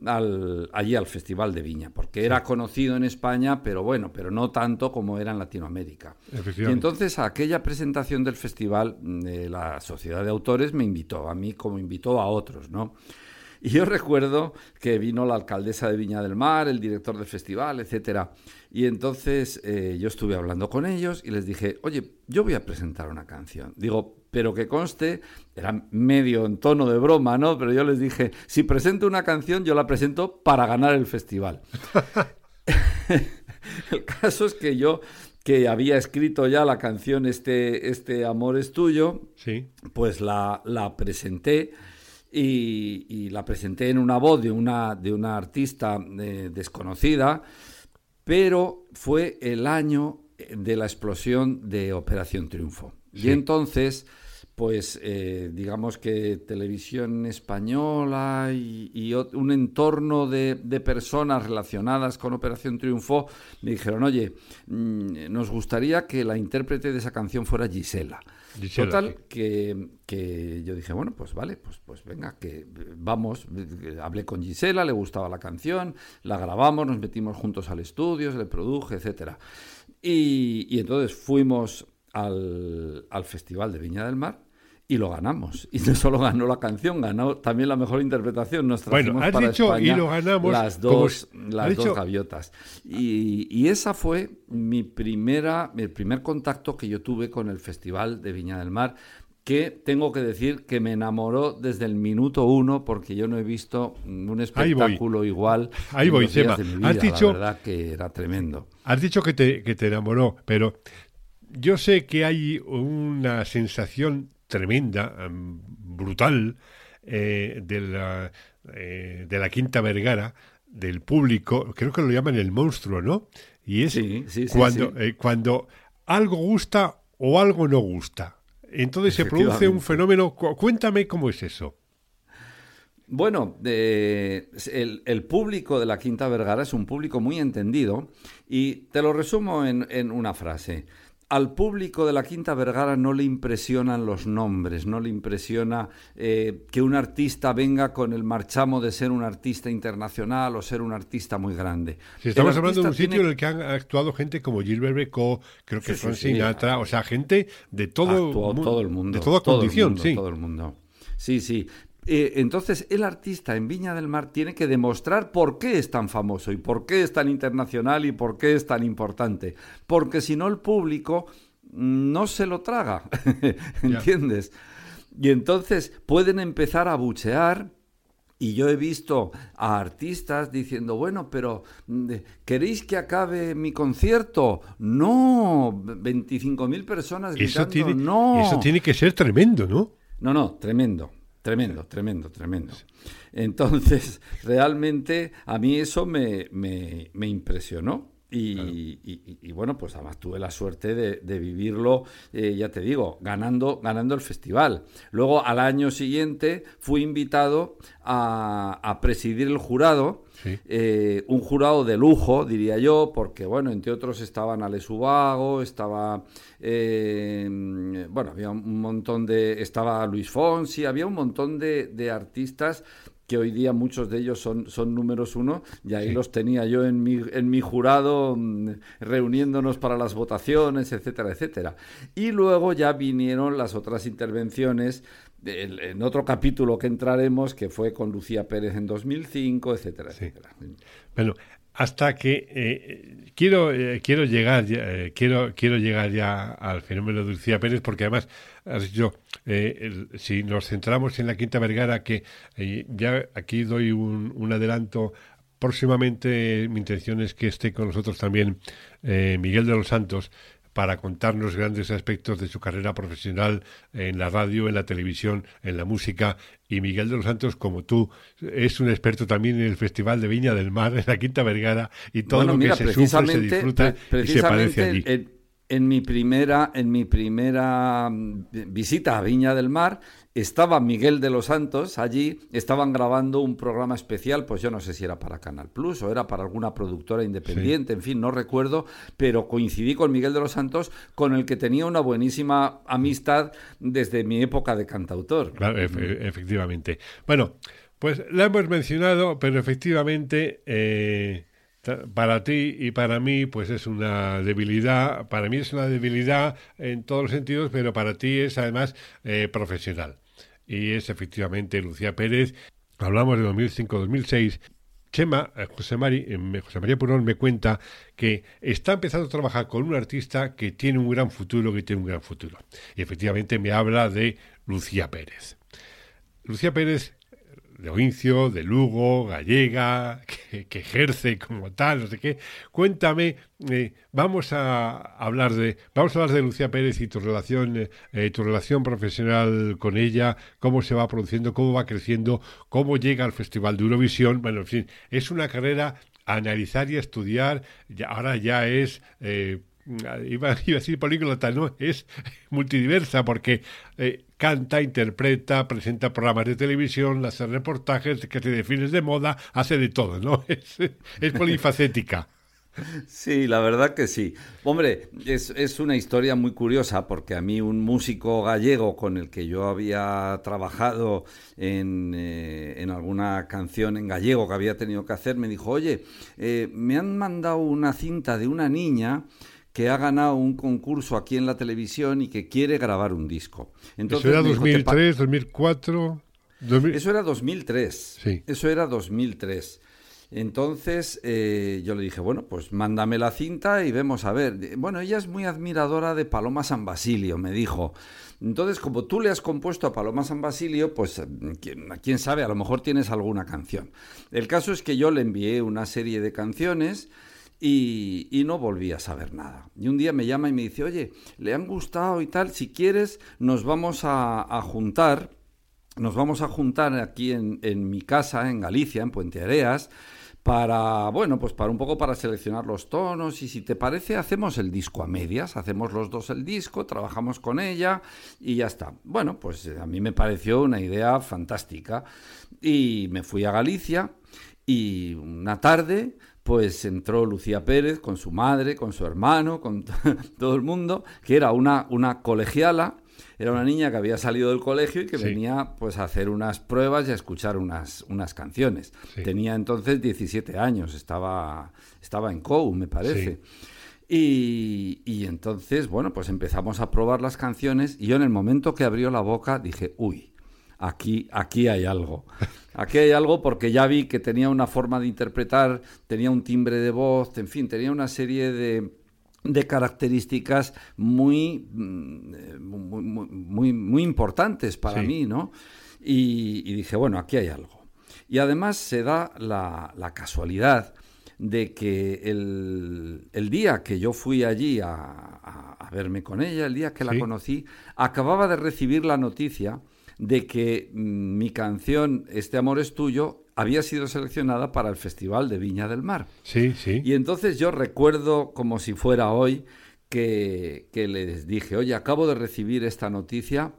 allí al Festival de Viña, porque era conocido en España, pero bueno, pero no tanto como era en Latinoamérica. Y entonces a aquella presentación del festival, mm, la Sociedad de Autores me invitó, a mí como invitó a otros, ¿no? Y yo recuerdo que vino la alcaldesa de Viña del Mar, el director del festival, etcétera. Y entonces eh, yo estuve hablando con ellos y les dije, oye, yo voy a presentar una canción. Digo, pero que conste, era medio en tono de broma, ¿no? Pero yo les dije, si presento una canción, yo la presento para ganar el festival. el caso es que yo que había escrito ya la canción Este, este amor es tuyo, sí. pues la, la presenté y, la presenté en una voz de una, de una artista eh, desconocida, pero fue el año de la explosión de Operación Triunfo. Y entonces, pues eh, digamos que televisión española y, un entorno de, personas relacionadas con Operación Triunfo me dijeron, oye, mm, nos gustaría que la intérprete de esa canción fuera Gisela. Total, que, yo dije, bueno, pues vale, pues, pues venga, que vamos. Hablé con Gisela, le gustaba la canción, la grabamos, nos metimos juntos al estudio, se le produje, etcétera. Y, entonces fuimos al, al Festival de Viña del Mar y lo ganamos. Y no solo ganó la canción, ganó también la mejor interpretación. Nos bueno, has dicho y lo ganamos. Las dos, las dos gaviotas. Y, y, esa fue mi primera, el primer contacto que yo tuve con el Festival de Viña del Mar, que tengo que decir que me enamoró desde el minuto uno, porque yo no he visto un espectáculo igual. Ahí voy, Sema. Has dicho, la verdad que era tremendo. Has dicho que te, que te enamoró, pero yo sé que hay una sensación tremenda, em, brutal, eh, de, la, eh, de la Quinta Vergara, del público, creo que lo llaman el monstruo, ¿no? Y es cuando, eh, cuando algo gusta o algo no gusta. Entonces se produce un fenómeno. Cuéntame cómo es eso. Bueno, el, público de la Quinta Vergara es un público muy entendido y te lo resumo en una frase al público de la Quinta Vergara no le impresionan los nombres, no le impresiona eh, que un artista venga con el marchamo de ser un artista internacional o ser un artista muy grande. Si estamos hablando de un sitio en el que han actuado gente como Gilbert Becot, creo que sí, Sinatra, o sea, gente de todo, todo el mundo, de toda condición, sí. Todo el mundo. Sí, sí. Eh, entonces el artista en Viña del Mar tiene que demostrar por qué es tan famoso y por qué es tan internacional y por qué es tan importante. Porque si no el público no se lo traga, ¿entiendes? Y entonces pueden empezar a buchear y yo he visto a artistas diciendo, bueno, pero mm, ¿queréis que acabe mi concierto? No, 25.000 personas gritando, eso tiene, no. Eso tiene que ser tremendo, ¿no? No, no, tremendo. Tremendo, tremendo, tremendo. Entonces, realmente a mí eso me, me, impresionó. Y, bueno, pues además tuve la suerte de, vivirlo, eh, ya te digo, ganando, ganando el festival. Luego, al año siguiente, fui invitado a, a presidir el jurado eh, un jurado de lujo, diría yo, porque, bueno, entre otros estaban Ale Subago, estaba, eh, bueno, había un montón de, estaba Luis Fonsi, había un montón de, artistas que hoy día muchos de ellos son, son números uno, y ahí los tenía yo en mi, en mi jurado mm, reuniéndonos para las votaciones, etcétera, etcétera. Y luego ya vinieron las otras intervenciones en otro capítulo que entraremos, que fue con Lucía Pérez en 2005, etcétera, etcétera. Bueno, hasta que eh, quiero eh, quiero llegar eh, quiero quiero llegar ya al fenómeno de Lucía Pérez porque además has dicho si nos centramos en la Quinta Vergara que ya aquí doy un, un, adelanto próximamente mi intención es que esté con nosotros también Miguel de los Santos para contarnos grandes aspectos de su carrera profesional en la radio, en la televisión, en la música. Y Miguel de los Santos, como tú, es un experto también en el Festival de Viña del Mar, en la Quinta Vergara, y todo lo que se sufre, se disfruta y se padece allí. en mi primera, en mi primera mm, visita a Viña del Mar, estaba Miguel de los Santos allí, estaban grabando un programa especial, pues yo no sé si era para Canal Plus o era para alguna productora independiente, en fin, no recuerdo, pero coincidí con Miguel de los Santos, con el que tenía una buenísima amistad desde mi época de cantautor. Claro, efectivamente. Bueno, pues la hemos mencionado, pero efectivamente... Eh, para ti y para mí, pues es una debilidad. Para mí es una debilidad en todos los sentidos, pero para ti es además eh, profesional. Y es efectivamente Lucía Pérez. Hablamos de 2005-2006. Chema, eh, José, Mari, eh, José María Purón me cuenta que está empezando a trabajar con un artista que tiene un gran futuro, que tiene un gran futuro. Y efectivamente me habla de Lucía Pérez. Lucía Pérez de Oincio, de Lugo, gallega, que, ejerce como tal, no sé qué. Cuéntame, eh, vamos a hablar de, vamos a hablar de Lucía Pérez y tu relación, eh, tu relación profesional con ella, cómo se va produciendo, cómo va creciendo, cómo llega al Festival de Eurovisión. Bueno, en fin, es una carrera a analizar y a estudiar. ahora ya es eh, iba, a decir políglota, no, es multidiversa porque eh, canta, interpreta, presenta programas de televisión, hace reportajes, que te defines de moda, hace de todo, ¿no? Es, polifacética. Sí, la verdad que sí. Hombre, es, una historia muy curiosa porque a mí un músico gallego con el que yo había trabajado en, eh, en alguna canción en gallego que había tenido que hacer me dijo, oye, eh, me han mandado una cinta de una niña que ha ganado un concurso aquí en la televisión y que quiere grabar un disco. Entonces, ¿Eso era 2003, 2004? Eso era 2003. Sí. Eso era 2003. Entonces eh, yo le dije, bueno, pues mándame la cinta y vemos a ver. Bueno, ella es muy admiradora de Paloma San Basilio, me dijo. Entonces, como tú le has compuesto a Paloma San Basilio, pues quién, quién sabe, a lo mejor tienes alguna canción. El caso es que yo le envié una serie de canciones y, y, no volví a saber nada. Y un día me llama y me dice, oye, le han gustado y tal, si quieres nos vamos a, juntar, nos vamos a juntar aquí en, en, mi casa, en Galicia, en Puente Areas, para, bueno, pues para un poco para seleccionar los tonos y si te parece hacemos el disco a medias, hacemos los dos el disco, trabajamos con ella y ya está. Bueno, pues a mí me pareció una idea fantástica y me fui a Galicia y una tarde pues entró Lucía Pérez con su madre, con su hermano, con todo el mundo, que era una, una colegiala, era una niña que había salido del colegio y que Sí. venía pues a hacer unas pruebas y a escuchar unas, unas canciones. Sí. Tenía entonces 17 años, estaba, estaba en COU, me parece. Sí. Y, y entonces, bueno, pues empezamos a probar las canciones y yo en el momento que abrió la boca dije, uy, aquí, aquí hay algo. Aquí hay algo porque ya vi que tenía una forma de interpretar, tenía un timbre de voz, en fin, tenía una serie de, de características muy, mm, eh, muy, muy, muy, muy importantes para Sí. mí, ¿no? Y, y dije, bueno, aquí hay algo. Y además se da la, la casualidad de que el, el día que yo fui allí a, a- a verme con ella, el día que la Sí. conocí, acababa de recibir la noticia de que mm, mi canción Este amor es tuyo había sido seleccionada para el Festival de Viña del Mar. Sí, sí. Y entonces yo recuerdo como si fuera hoy que, que les dije, oye, acabo de recibir esta noticia,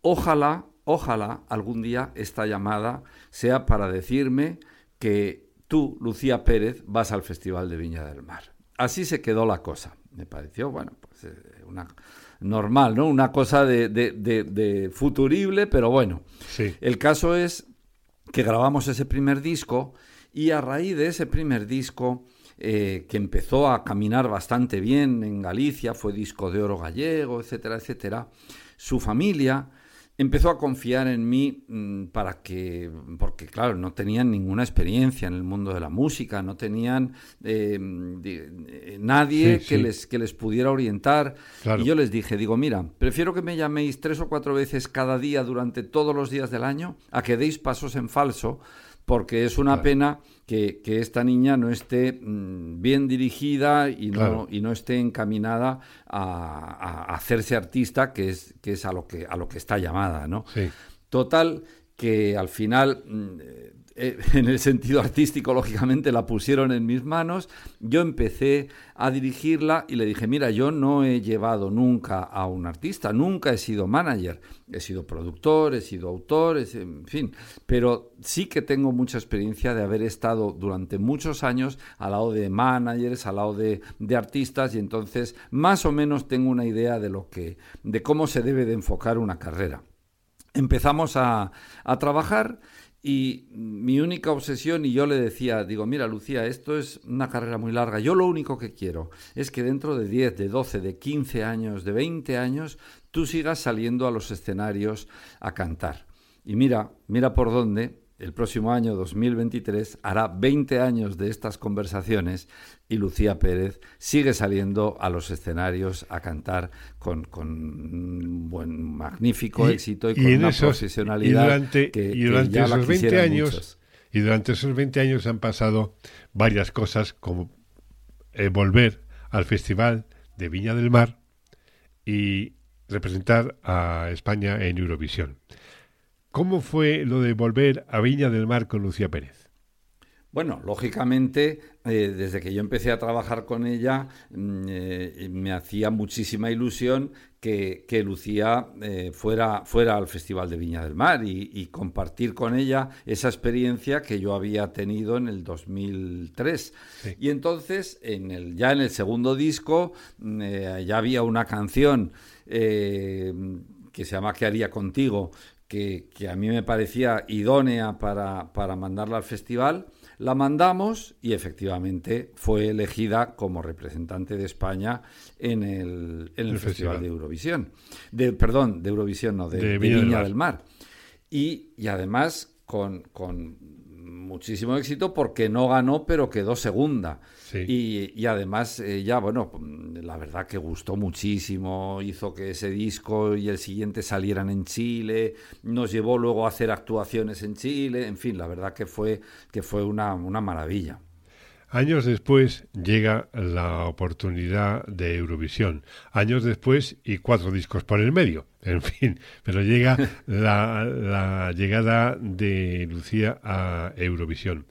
ojalá, ojalá algún día esta llamada sea para decirme que tú, Lucía Pérez, vas al Festival de Viña del Mar. Así se quedó la cosa. Me pareció, bueno, pues eh, una normal, ¿no? Una cosa de, de- de- de futurible, pero bueno. Sí. El caso es que grabamos ese primer disco y a raíz de ese primer disco, eh, que empezó a caminar bastante bien en Galicia, fue disco de oro gallego, etcétera, etcétera, su familia empezó a confiar en mí mm, para que, porque claro, no tenían ninguna experiencia en el mundo de la música, no tenían eh, eh, nadie Sí, que, sí. Les, que les pudiera orientar. Claro. Y yo les dije, digo, mira, prefiero que me llaméis tres o cuatro veces cada día durante todos los días del año a que deis pasos en falso, porque es una Claro. pena que, que esta niña no esté mm, bien dirigida y no, Claro. y no esté encaminada a, a hacerse artista, que es, que es a, lo que, a lo que está llamada, ¿no? Sí. Total, que al final, mm, eh, en el sentido artístico, lógicamente, la pusieron en mis manos. Yo empecé a dirigirla y le dije, mira, yo no he llevado nunca a un artista, nunca he sido manager. He sido productor, he sido autor, en fin. Pero sí que tengo mucha experiencia de haber estado durante muchos años al lado de managers, al lado de, de artistas, y entonces más o menos tengo una idea de lo que, de cómo se debe de enfocar una carrera empezamos a, a trabajar y mi única obsesión, y yo le decía, digo, mira Lucía, esto es una carrera muy larga, yo lo único que quiero es que dentro de 10, de 12, de 15 años, de 20 años, tú sigas saliendo a los escenarios a cantar. Y mira, mira por dónde, el próximo año 2023 hará 20 años de estas conversaciones y Lucía Pérez sigue saliendo a los escenarios a cantar con, con un buen, magnífico Y- éxito y y con una esos- profesionalidad y durante, que, y que durante ya esos 20 quisieran años muchos. y durante esos 20 años han pasado varias cosas como eh, volver al festival de Viña del Mar y representar a España en Eurovisión. ¿Cómo fue lo de volver a Viña del Mar con Lucía Pérez? Bueno, lógicamente, eh, desde que yo empecé a trabajar con ella, mm, eh, me hacía muchísima ilusión que, que Lucía eh, fuera, fuera al Festival de Viña del Mar y, y compartir con ella esa experiencia que yo había tenido en el 2003. Sí. Y entonces, en el, ya en el segundo disco, mm, ya había una canción que se llama ¿Qué haría contigo? Que, que a mí me parecía idónea para, para mandarla al festival. La mandamos y efectivamente fue elegida como representante de España en el, en el El Festival festival. de Eurovisión. De, perdón, de Eurovisión, no, de, De de Viña del Viña Mar. del Mar. Y, y además con, con muchísimo éxito porque no ganó, pero quedó segunda. Sí. Y, y además ella, bueno, la verdad que gustó muchísimo, hizo que ese disco y el siguiente salieran en Chile, nos llevó luego a hacer actuaciones en Chile, en fin, la verdad que fue, que fue una, una maravilla. Años después llega la oportunidad de Eurovisión. Años después y cuatro discos por el medio. En fin, pero llega la, la llegada de Lucía a Eurovisión.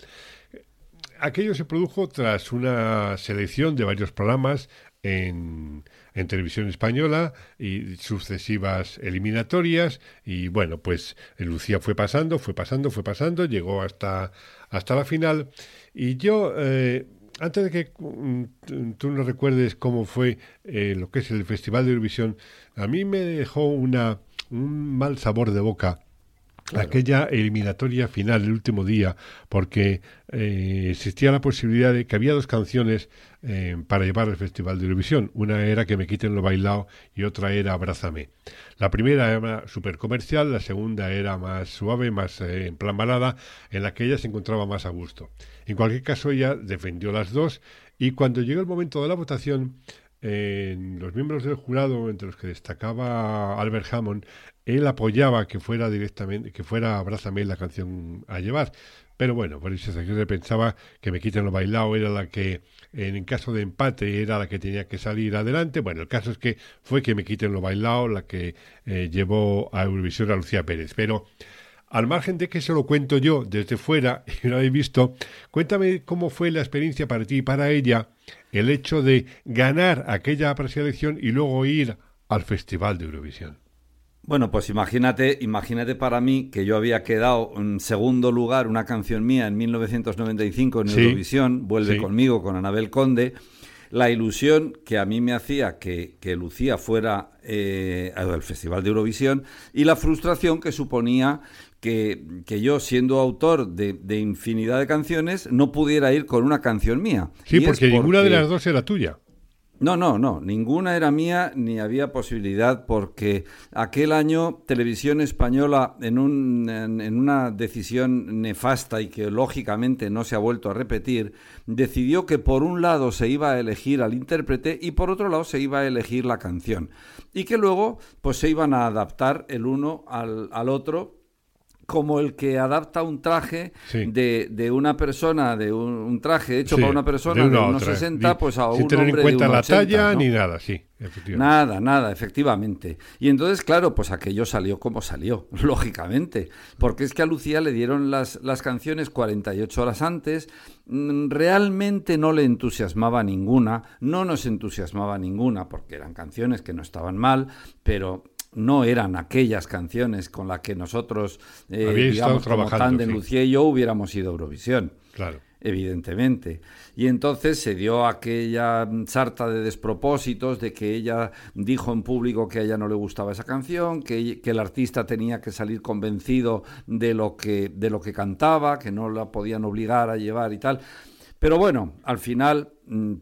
Aquello se produjo tras una selección de varios programas en, en, televisión española y sucesivas eliminatorias. Y bueno pues Lucía fue pasando fue pasando fue pasando llegó hasta hasta la final. Y yo, eh, antes de que mm, tú nos recuerdes cómo fue eh, lo que es el Festival de Eurovisión, a mí me dejó una, un mal sabor de boca aquella eliminatoria final, el último día, porque eh, existía la posibilidad de que había dos canciones eh, para llevar al Festival de Eurovisión. Una era Que me quiten lo bailado y otra era Abrázame. La primera era súper comercial, la segunda era más suave, más eh, en plan balada, en la que ella se encontraba más a gusto. En cualquier caso, ella defendió las dos y cuando llegó el momento de la votación, los miembros del jurado, entre los que destacaba Albert Hammond, él apoyaba que fuera directamente, que fuera Abrázame la canción a llevar. Pero bueno, eso se pensaba que Me quiten lo bailado era la que, en caso de empate, era la que tenía que salir adelante. Bueno, el caso es que fue que Me quiten lo bailado la que eh, llevó a Eurovisión a Lucía Pérez. Pero al margen de que se lo cuento yo desde fuera y lo he visto, cuéntame cómo fue la experiencia para ti y para ella el hecho de ganar aquella preselección y luego ir al Festival de Eurovisión. Bueno, pues imagínate, imagínate para mí que yo había quedado en segundo lugar una canción mía en 1995 en Eurovisión, Vuelve conmigo con Anabel Conde. La ilusión que a mí me hacía que, Lucía fuera eh, al Festival de Eurovisión y la frustración que suponía que, yo, siendo autor de, infinidad de canciones, no pudiera ir con una canción mía. Sí, porque ninguna de las dos era tuya. No, no, no, ninguna era mía ni había posibilidad porque aquel año Televisión Española, en, un, en, una decisión nefasta y que lógicamente no se ha vuelto a repetir, decidió que por un lado se iba a elegir al intérprete y por otro lado se iba a elegir la canción. Y que luego pues se iban a adaptar el uno al, al otro como el que adapta un traje de, de, una persona, de un, traje hecho para una persona de, unos 60, pues a un tener en cuenta la talla ni nada, sí. Nada, nada, efectivamente. Y entonces, claro, pues aquello salió como salió, lógicamente. Porque es que a Lucía le dieron las, las canciones 48 horas antes, mm, realmente no le entusiasmaba ninguna, no nos entusiasmaba ninguna, porque eran canciones que no estaban mal, pero no eran aquellas canciones con las que nosotros, eh, digamos, como Tandem, Lucía y yo hubiéramos ido a Eurovisión. Claro. Evidentemente. Y entonces se dio aquella sarta de despropósitos de que ella dijo en público que a ella no le gustaba esa canción, que, que el artista tenía que salir convencido de lo que, de lo que cantaba, que no la podían obligar a llevar y tal. Pero bueno, al final mm,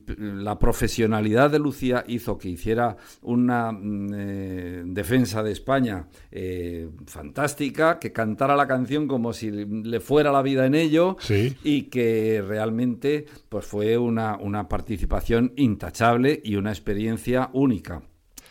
la profesionalidad de Lucía hizo que hiciera una mm, eh, defensa de España eh, fantástica, que cantara la canción como si le fuera la vida en ello y que realmente pues fue una, una participación intachable y una experiencia única.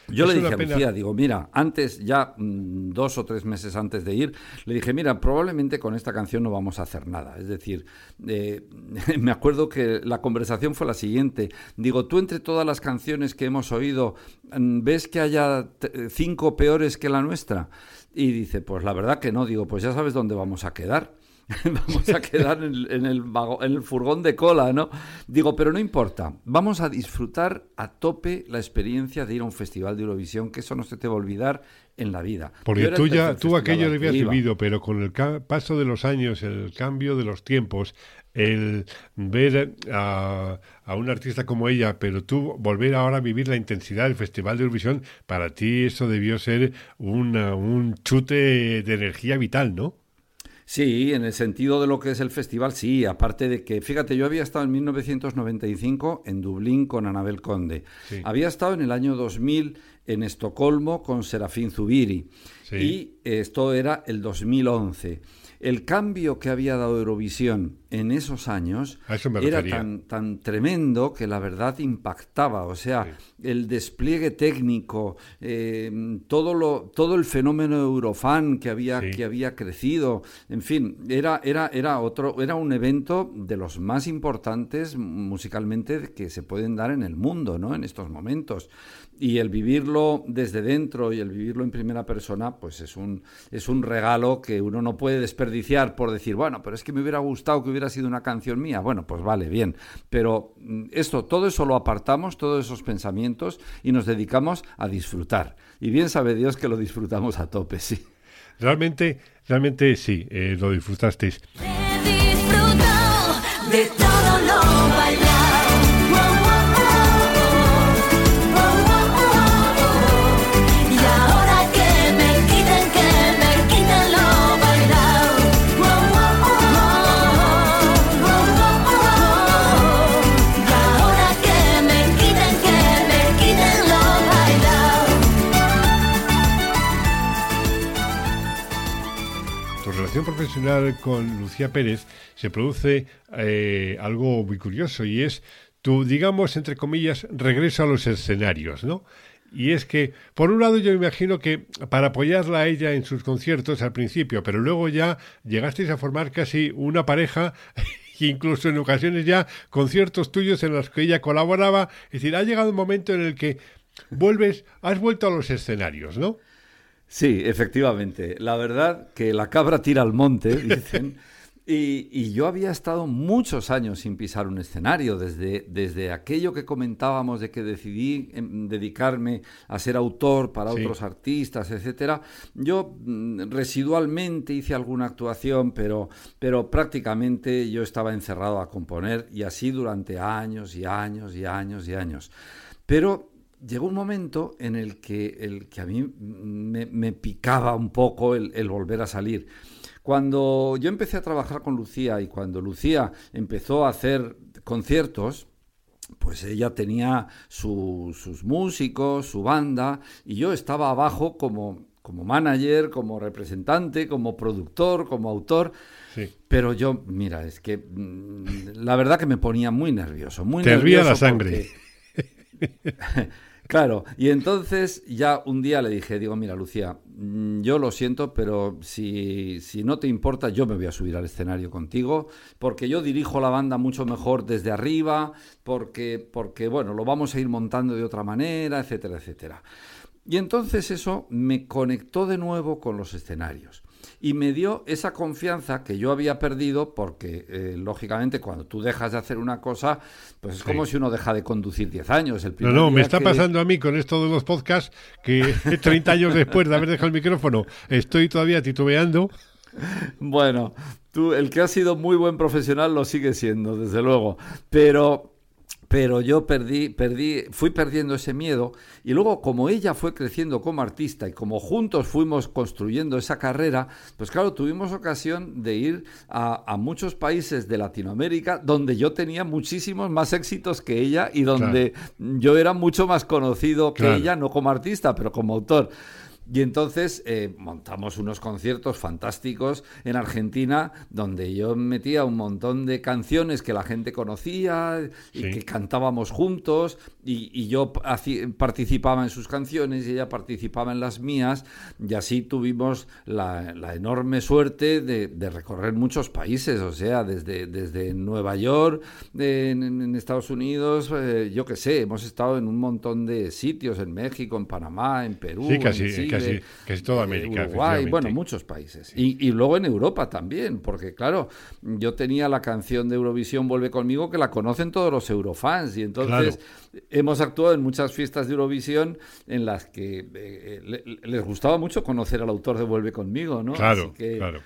Yo le dije a Lucía, digo, mira, antes, ya mm, dos o tres meses antes de ir, le dije, mira, probablemente con esta canción no vamos a hacer nada. Es decir, eh, me acuerdo que la conversación fue la siguiente. Digo, tú entre todas las canciones que hemos oído, mm, ¿ves que haya cinco peores que la nuestra? Y dice, pues la verdad que no. Digo, pues ya sabes dónde vamos a quedar. vamos a quedar en el, en, el furgón de cola, ¿no? Digo, pero no importa, vamos a disfrutar a tope la experiencia de ir a un festival de Eurovisión, que eso no se te va a olvidar en la vida. Porque tú ya, tú aquello lo habías vivido, pero con el paso de los años, el cambio de los tiempos, el ver a, a, un artista como ella, pero tú volver ahora a vivir la intensidad del Festival de Eurovisión, para ti eso debió ser un chute de energía vital, ¿no? Sí, en el sentido de lo que es el festival, sí. Aparte de que, fíjate, yo había estado en 1995 en Dublín con Anabel Conde. Había estado en el año 2000 en Estocolmo con Serafín Zubiri. Y esto era el 2011 el cambio que había dado Eurovisión en esos años era tan, tan tremendo que la verdad impactaba. O sea, el despliegue técnico, eh, todo, lo, todo el fenómeno Eurofan que había, que había crecido, en fin, era, era, era, otro, era un evento de los más importantes musicalmente que se pueden dar en el mundo, ¿no? En estos momentos y el vivirlo desde dentro y el vivirlo en primera persona, pues es un, es un regalo que uno no puede desperdiciar por decir, bueno, pero es que me hubiera gustado que hubiera sido una canción mía. Bueno, pues vale, bien. Pero mm, esto, todo eso lo apartamos, todos esos pensamientos, y nos dedicamos a disfrutar. Y bien sabe Dios que lo disfrutamos a tope, sí. Realmente, realmente sí, eh, lo disfrutasteis. Profesional con Lucía Pérez se produce eh, algo muy curioso y es tu, digamos, entre comillas, regreso a los escenarios, ¿no? Y es que, por un lado, yo imagino que para apoyarla a ella en sus conciertos al principio, pero luego ya llegasteis a formar casi una pareja, incluso en ocasiones ya conciertos tuyos en los que ella colaboraba. Es decir, ha llegado un momento en el que vuelves, has vuelto a los escenarios, ¿no? Sí, efectivamente. La verdad que la cabra tira al monte, dicen. Y, yo había estado muchos años sin pisar un escenario, desde, desde aquello que comentábamos de que decidí em, dedicarme a ser autor para otros artistas, etcétera. Yo mm, residualmente hice alguna actuación, pero, pero prácticamente yo estaba encerrado a componer y así durante años y años y años y años. Pero llegó un momento en el que, el que a mí me, picaba un poco el, volver a salir. Cuando yo empecé a trabajar con Lucía y cuando Lucía empezó a hacer conciertos, pues ella tenía sus músicos, su banda, y yo estaba abajo como, como manager, como representante, como productor, como autor. Pero yo, mira, es que mm, la verdad que me ponía muy nervioso, muy Te nervioso. la sangre. Claro, y entonces ya un día le dije, digo, mira, Lucía, mm, yo lo siento, pero si, si, no te importa, yo me voy a subir al escenario contigo, porque yo dirijo la banda mucho mejor desde arriba, porque, porque bueno, lo vamos a ir montando de otra manera, etcétera, etcétera. Y entonces eso me conectó de nuevo con los escenarios y me dio esa confianza que yo había perdido porque, eh, lógicamente, cuando tú dejas de hacer una cosa, pues es como si uno deja de conducir 10 años. El no, no, me está pasando a mí con esto de los podcasts que 30 años después de haber dejado el micrófono estoy todavía titubeando. Bueno, tú, el que ha sido muy buen profesional lo sigue siendo, desde luego, pero pero yo perdí, perdí, fui perdiendo ese miedo. Y luego como ella fue creciendo como artista y como juntos fuimos construyendo esa carrera, pues claro, tuvimos ocasión de ir a, muchos países de Latinoamérica donde yo tenía muchísimos más éxitos que ella y donde yo era mucho más conocido que ella, no como artista, pero como autor. Y entonces eh, montamos unos conciertos fantásticos en Argentina donde yo metía un montón de canciones que la gente conocía y que cantábamos juntos y, yo participaba en sus canciones y ella participaba en las mías y así tuvimos la, enorme suerte de, recorrer muchos países, o sea, desde, desde Nueva York, en, Estados Unidos, eh, yo qué sé, hemos estado en un montón de sitios, en México, en Panamá, en Perú, en Chile, casi, casi toda América. Uruguay, bueno, muchos países. Y, luego en Europa también, porque claro, yo tenía la canción de Eurovisión Vuelve conmigo que la conocen todos los eurofans y entonces hemos actuado en muchas fiestas de Eurovisión en las que eh, les gustaba mucho conocer al autor de Vuelve conmigo, ¿no? Claro, claro.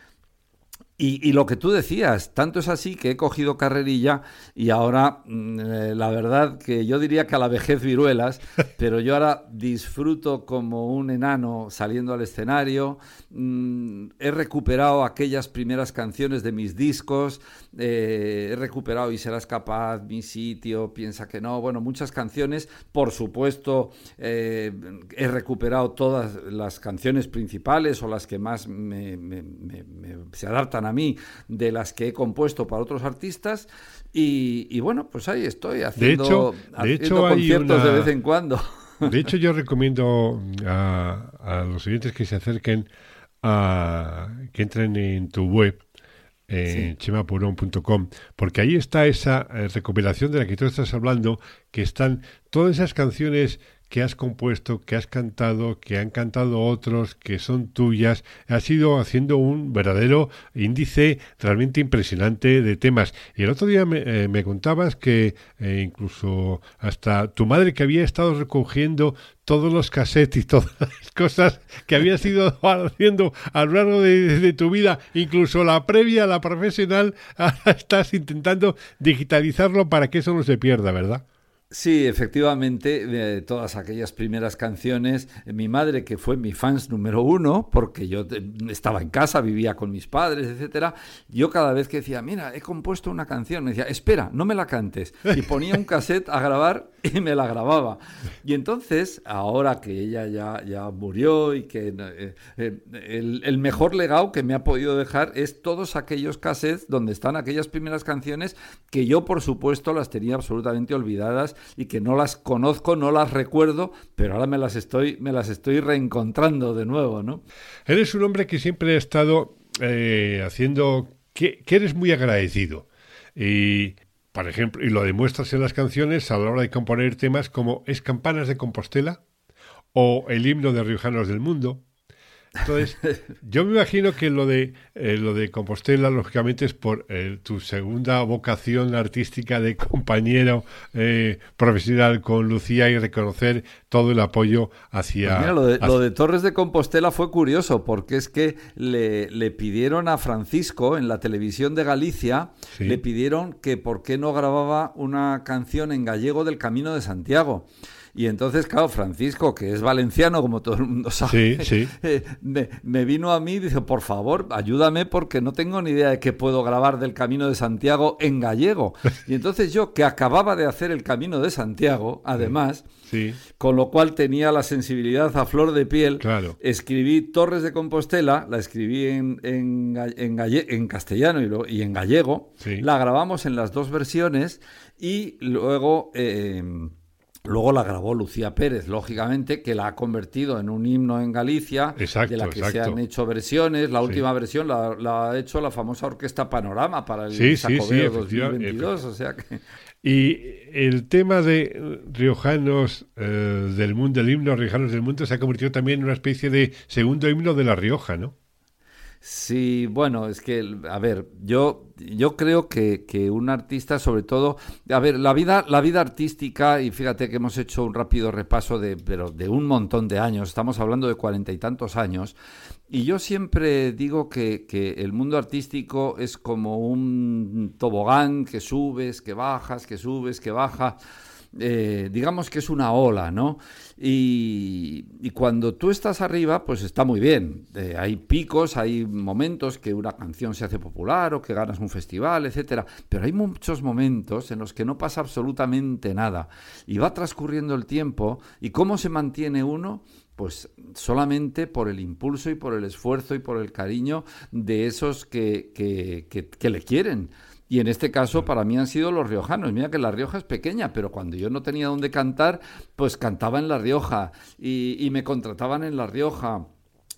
Y, y, lo que tú decías, tanto es así que he cogido carrerilla y ahora, mm, eh, la verdad que yo diría que a la vejez viruelas, pero yo ahora disfruto como un enano saliendo al escenario, mm, he recuperado aquellas primeras canciones de mis discos, eh, he recuperado Y serás capaz, Mi sitio, Piensa que no, bueno, muchas canciones, por supuesto, eh, he recuperado todas las canciones principales o las que más me, me, me, se adaptan a mí de las que he compuesto para otros artistas. Y, y bueno, pues ahí estoy haciendo, de hecho, de haciendo hecho conciertos una... de vez en cuando. De hecho, yo recomiendo a, a los oyentes que se acerquen a que entren en tu web en sí. chemapurón.com, porque ahí está esa eh, recopilación de la que tú estás hablando, que están todas esas canciones que has compuesto, que has cantado, que han cantado otros, que son tuyas. Has ido haciendo un verdadero índice realmente impresionante de temas. Y el otro día me, eh, contabas que eh, incluso hasta tu madre que había estado recogiendo todos los cassettes y todas las cosas que habías ido haciendo a lo largo de, de, tu vida, incluso la previa, la profesional, estás intentando digitalizarlo para que eso no se pierda, ¿verdad? Sí, efectivamente, de todas aquellas primeras canciones, mi madre, que fue mi fans número uno, porque yo estaba en casa, vivía con mis padres, etcétera, yo cada vez que decía, mira, he compuesto una canción, me decía, espera, no me la cantes. Y ponía un cassette a grabar y me la grababa. Y entonces, ahora que ella ya, ya murió y que eh, eh, el, el mejor legado que me ha podido dejar es todos aquellos cassettes donde están aquellas primeras canciones que yo, por supuesto, las tenía absolutamente olvidadas y que no las conozco, no las recuerdo, pero ahora me las estoy, me las estoy reencontrando de nuevo, ¿no? Eres un hombre que siempre ha estado eh, haciendo, que, que, eres muy agradecido. Y, por ejemplo, y lo demuestras en las canciones a la hora de componer temas como Es Campanas de Compostela o El himno de Riojanos del Mundo entonces, yo me imagino que lo de eh, lo de Compostela, lógicamente, es por eh, tu segunda vocación artística de compañero eh, profesional con Lucía y reconocer todo el apoyo hacia. Pues mira, lo de, hacia... lo de, Torres de Compostela fue curioso, porque es que le, le, pidieron a Francisco en la televisión de Galicia, ¿Sí? le pidieron que por qué no grababa una canción en gallego del Camino de Santiago. Y entonces, claro, Francisco, que es valenciano, como todo el mundo sabe, sí, sí. me, me, vino a mí y dice, por favor, ayúdame porque no tengo ni idea de qué puedo grabar del Camino de Santiago en gallego. Y entonces yo, que acababa de hacer el Camino de Santiago, además, sí. con lo cual tenía la sensibilidad a flor de piel, claro. escribí Torres de Compostela, la escribí en, en, en, galle en castellano y, lo, y, en gallego, la grabamos en las dos versiones y luego... Eh, Luego la grabó Lucía Pérez, lógicamente, que la ha convertido en un himno en Galicia, exacto, de la que exacto. se han hecho versiones. La sí. última versión la, la, ha hecho la famosa Orquesta Panorama para el sí, sí, 2022. O sea que... Y el tema de riojanos eh, del mundo, el himno riojanos del mundo, se ha convertido también en una especie de segundo himno de La Rioja, ¿no? Sí, bueno, es que, a ver, yo, yo creo que, que, un artista, sobre todo, a ver, la vida, la vida artística, y fíjate que hemos hecho un rápido repaso de, pero de un montón de años, estamos hablando de cuarenta y tantos años, y yo siempre digo que, que, el mundo artístico es como un tobogán que subes, que bajas, que subes, que baja. Eh, digamos que es una ola, ¿no? Y, cuando tú estás arriba, pues está muy bien. Eh, hay picos, hay momentos que una canción se hace popular o que ganas un festival, etcétera. Pero hay muchos momentos en los que no pasa absolutamente nada. Y va transcurriendo el tiempo. ¿Y cómo se mantiene uno? Pues solamente por el impulso y por el esfuerzo y por el cariño de esos que, que le quieren. Y en este caso para mí han sido los riojanos. Mira que La Rioja es pequeña, pero cuando yo no tenía dónde cantar, pues cantaba en La Rioja y, y me contrataban en La Rioja.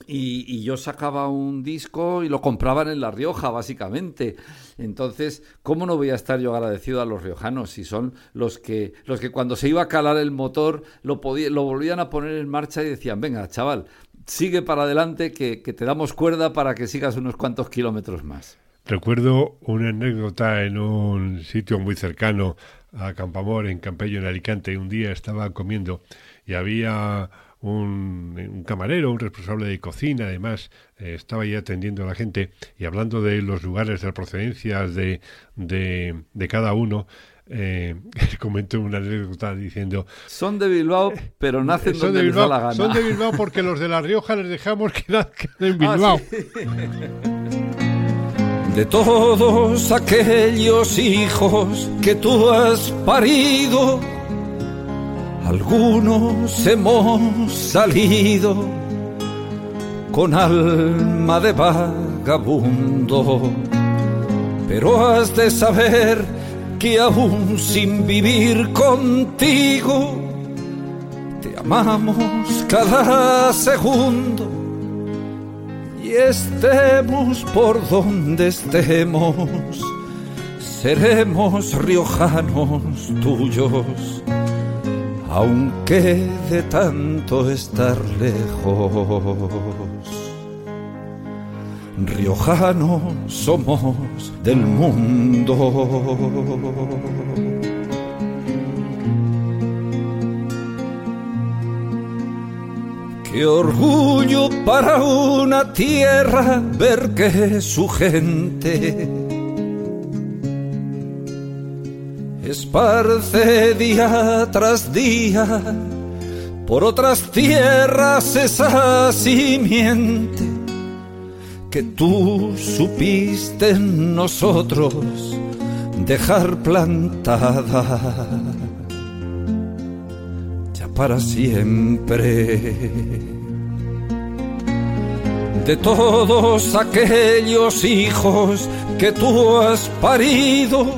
Y, yo sacaba un disco y lo compraban en La Rioja, básicamente. Entonces, ¿cómo no voy a estar yo agradecido a los riojanos si son los que, los que cuando se iba a calar el motor lo, lo volvían a poner en marcha y decían, venga, chaval, sigue para adelante que te damos cuerda para que sigas unos cuantos kilómetros más? Recuerdo una anécdota en un sitio muy cercano a Campamor, en Campello, en Alicante. Un día estaba comiendo y había un, un camarero, un responsable de cocina, además, eh, estaba ahí atendiendo a la gente y hablando de los lugares de procedencias de, de, de cada uno, eh, comentó una anécdota diciendo Son de Bilbao, pero nacen son donde de, les da Bilbao, la gana. son de Bilbao porque los de La Rioja les dejamos que nazcan en Ah, Bilbao. sí. de todos aquellos hijos que tú has parido, algunos hemos salido con alma de vagabundo, pero has de saber que aún sin vivir contigo, te amamos cada segundo y estemos por donde estemos, seremos riojanos tuyos, aunque de tanto estar lejos. Riojanos somos del mundo. Qué orgullo para una tierra ver que su gente. Esparce día tras día por otras tierras esa simiente que tú supiste en nosotros dejar plantada para siempre. De todos aquellos hijos que tú has parido,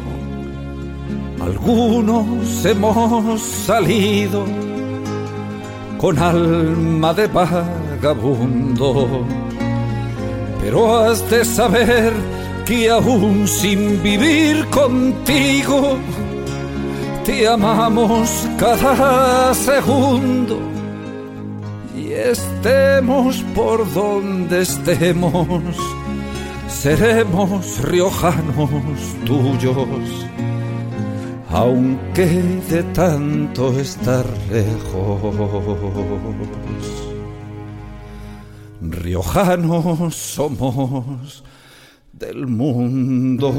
algunos hemos salido con alma de vagabundo, pero has de saber que aún sin vivir contigo, te amamos cada segundo y estemos por donde estemos, seremos riojanos tuyos, aunque de tanto estar lejos. Riojanos somos del mundo.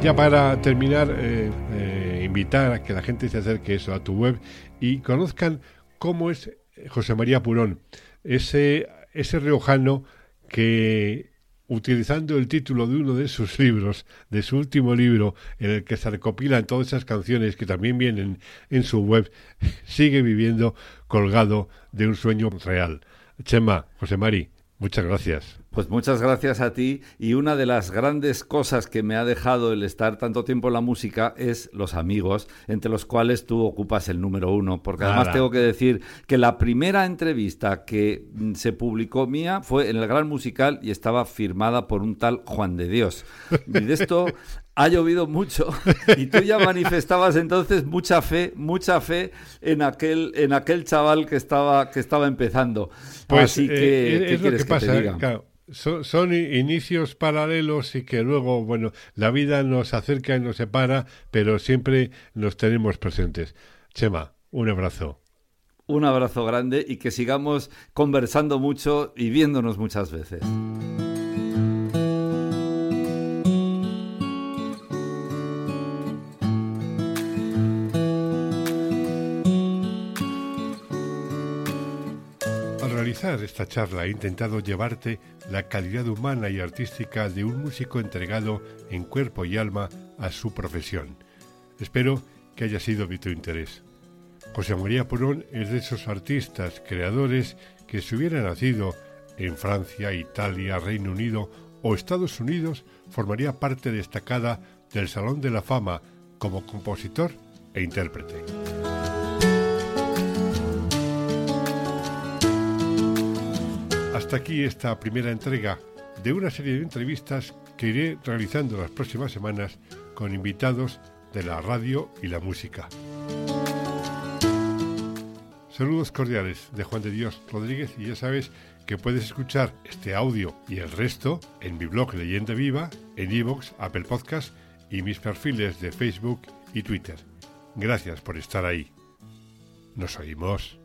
Ya para terminar, eh, eh, invitar a que la gente se acerque eso a tu web y conozcan cómo es José María Purón, ese, ese riojano que utilizando el título de uno de sus libros, de su último libro, en el que se recopilan todas esas canciones que también vienen en su web, sigue viviendo colgado de un sueño real. Chema, José Mari, muchas gracias. Pues muchas gracias a ti y una de las grandes cosas que me ha dejado el estar tanto tiempo en la música es los amigos, entre los cuales tú ocupas el número uno, porque además tengo que decir que la primera entrevista que mm, se publicó mía fue en el Gran Musical y estaba firmada por un tal Juan de Dios. Y de esto ha llovido mucho y tú ya manifestabas entonces mucha fe, mucha fe en aquel, en aquel chaval que estaba, que estaba empezando. Así que, eh, ¿qué es lo quieres que que, pasa, te diga? claro, son, son inicios paralelos y que luego, bueno, la vida nos acerca y nos separa, pero siempre nos tenemos presentes. Chema, un abrazo. Un abrazo grande y que sigamos conversando mucho y viéndonos muchas veces. Al realizar esta charla he intentado llevarte la calidad humana y artística de un músico entregado en cuerpo y alma a su profesión. Espero que haya sido de tu interés. José María Purón es de esos artistas, creadores que si hubiera nacido en Francia, Italia, Reino Unido o Estados Unidos, formaría parte destacada del Salón de la Fama como compositor e intérprete. Hasta aquí esta primera entrega de una serie de entrevistas que iré realizando las próximas semanas con invitados de la radio y la música. Saludos cordiales de Juan de Dios Rodríguez y ya sabes que puedes escuchar este audio y el resto en mi blog Leyenda Viva, en iVoox, Apple Podcast y mis perfiles de Facebook y Twitter. Gracias por estar ahí. Nos oímos.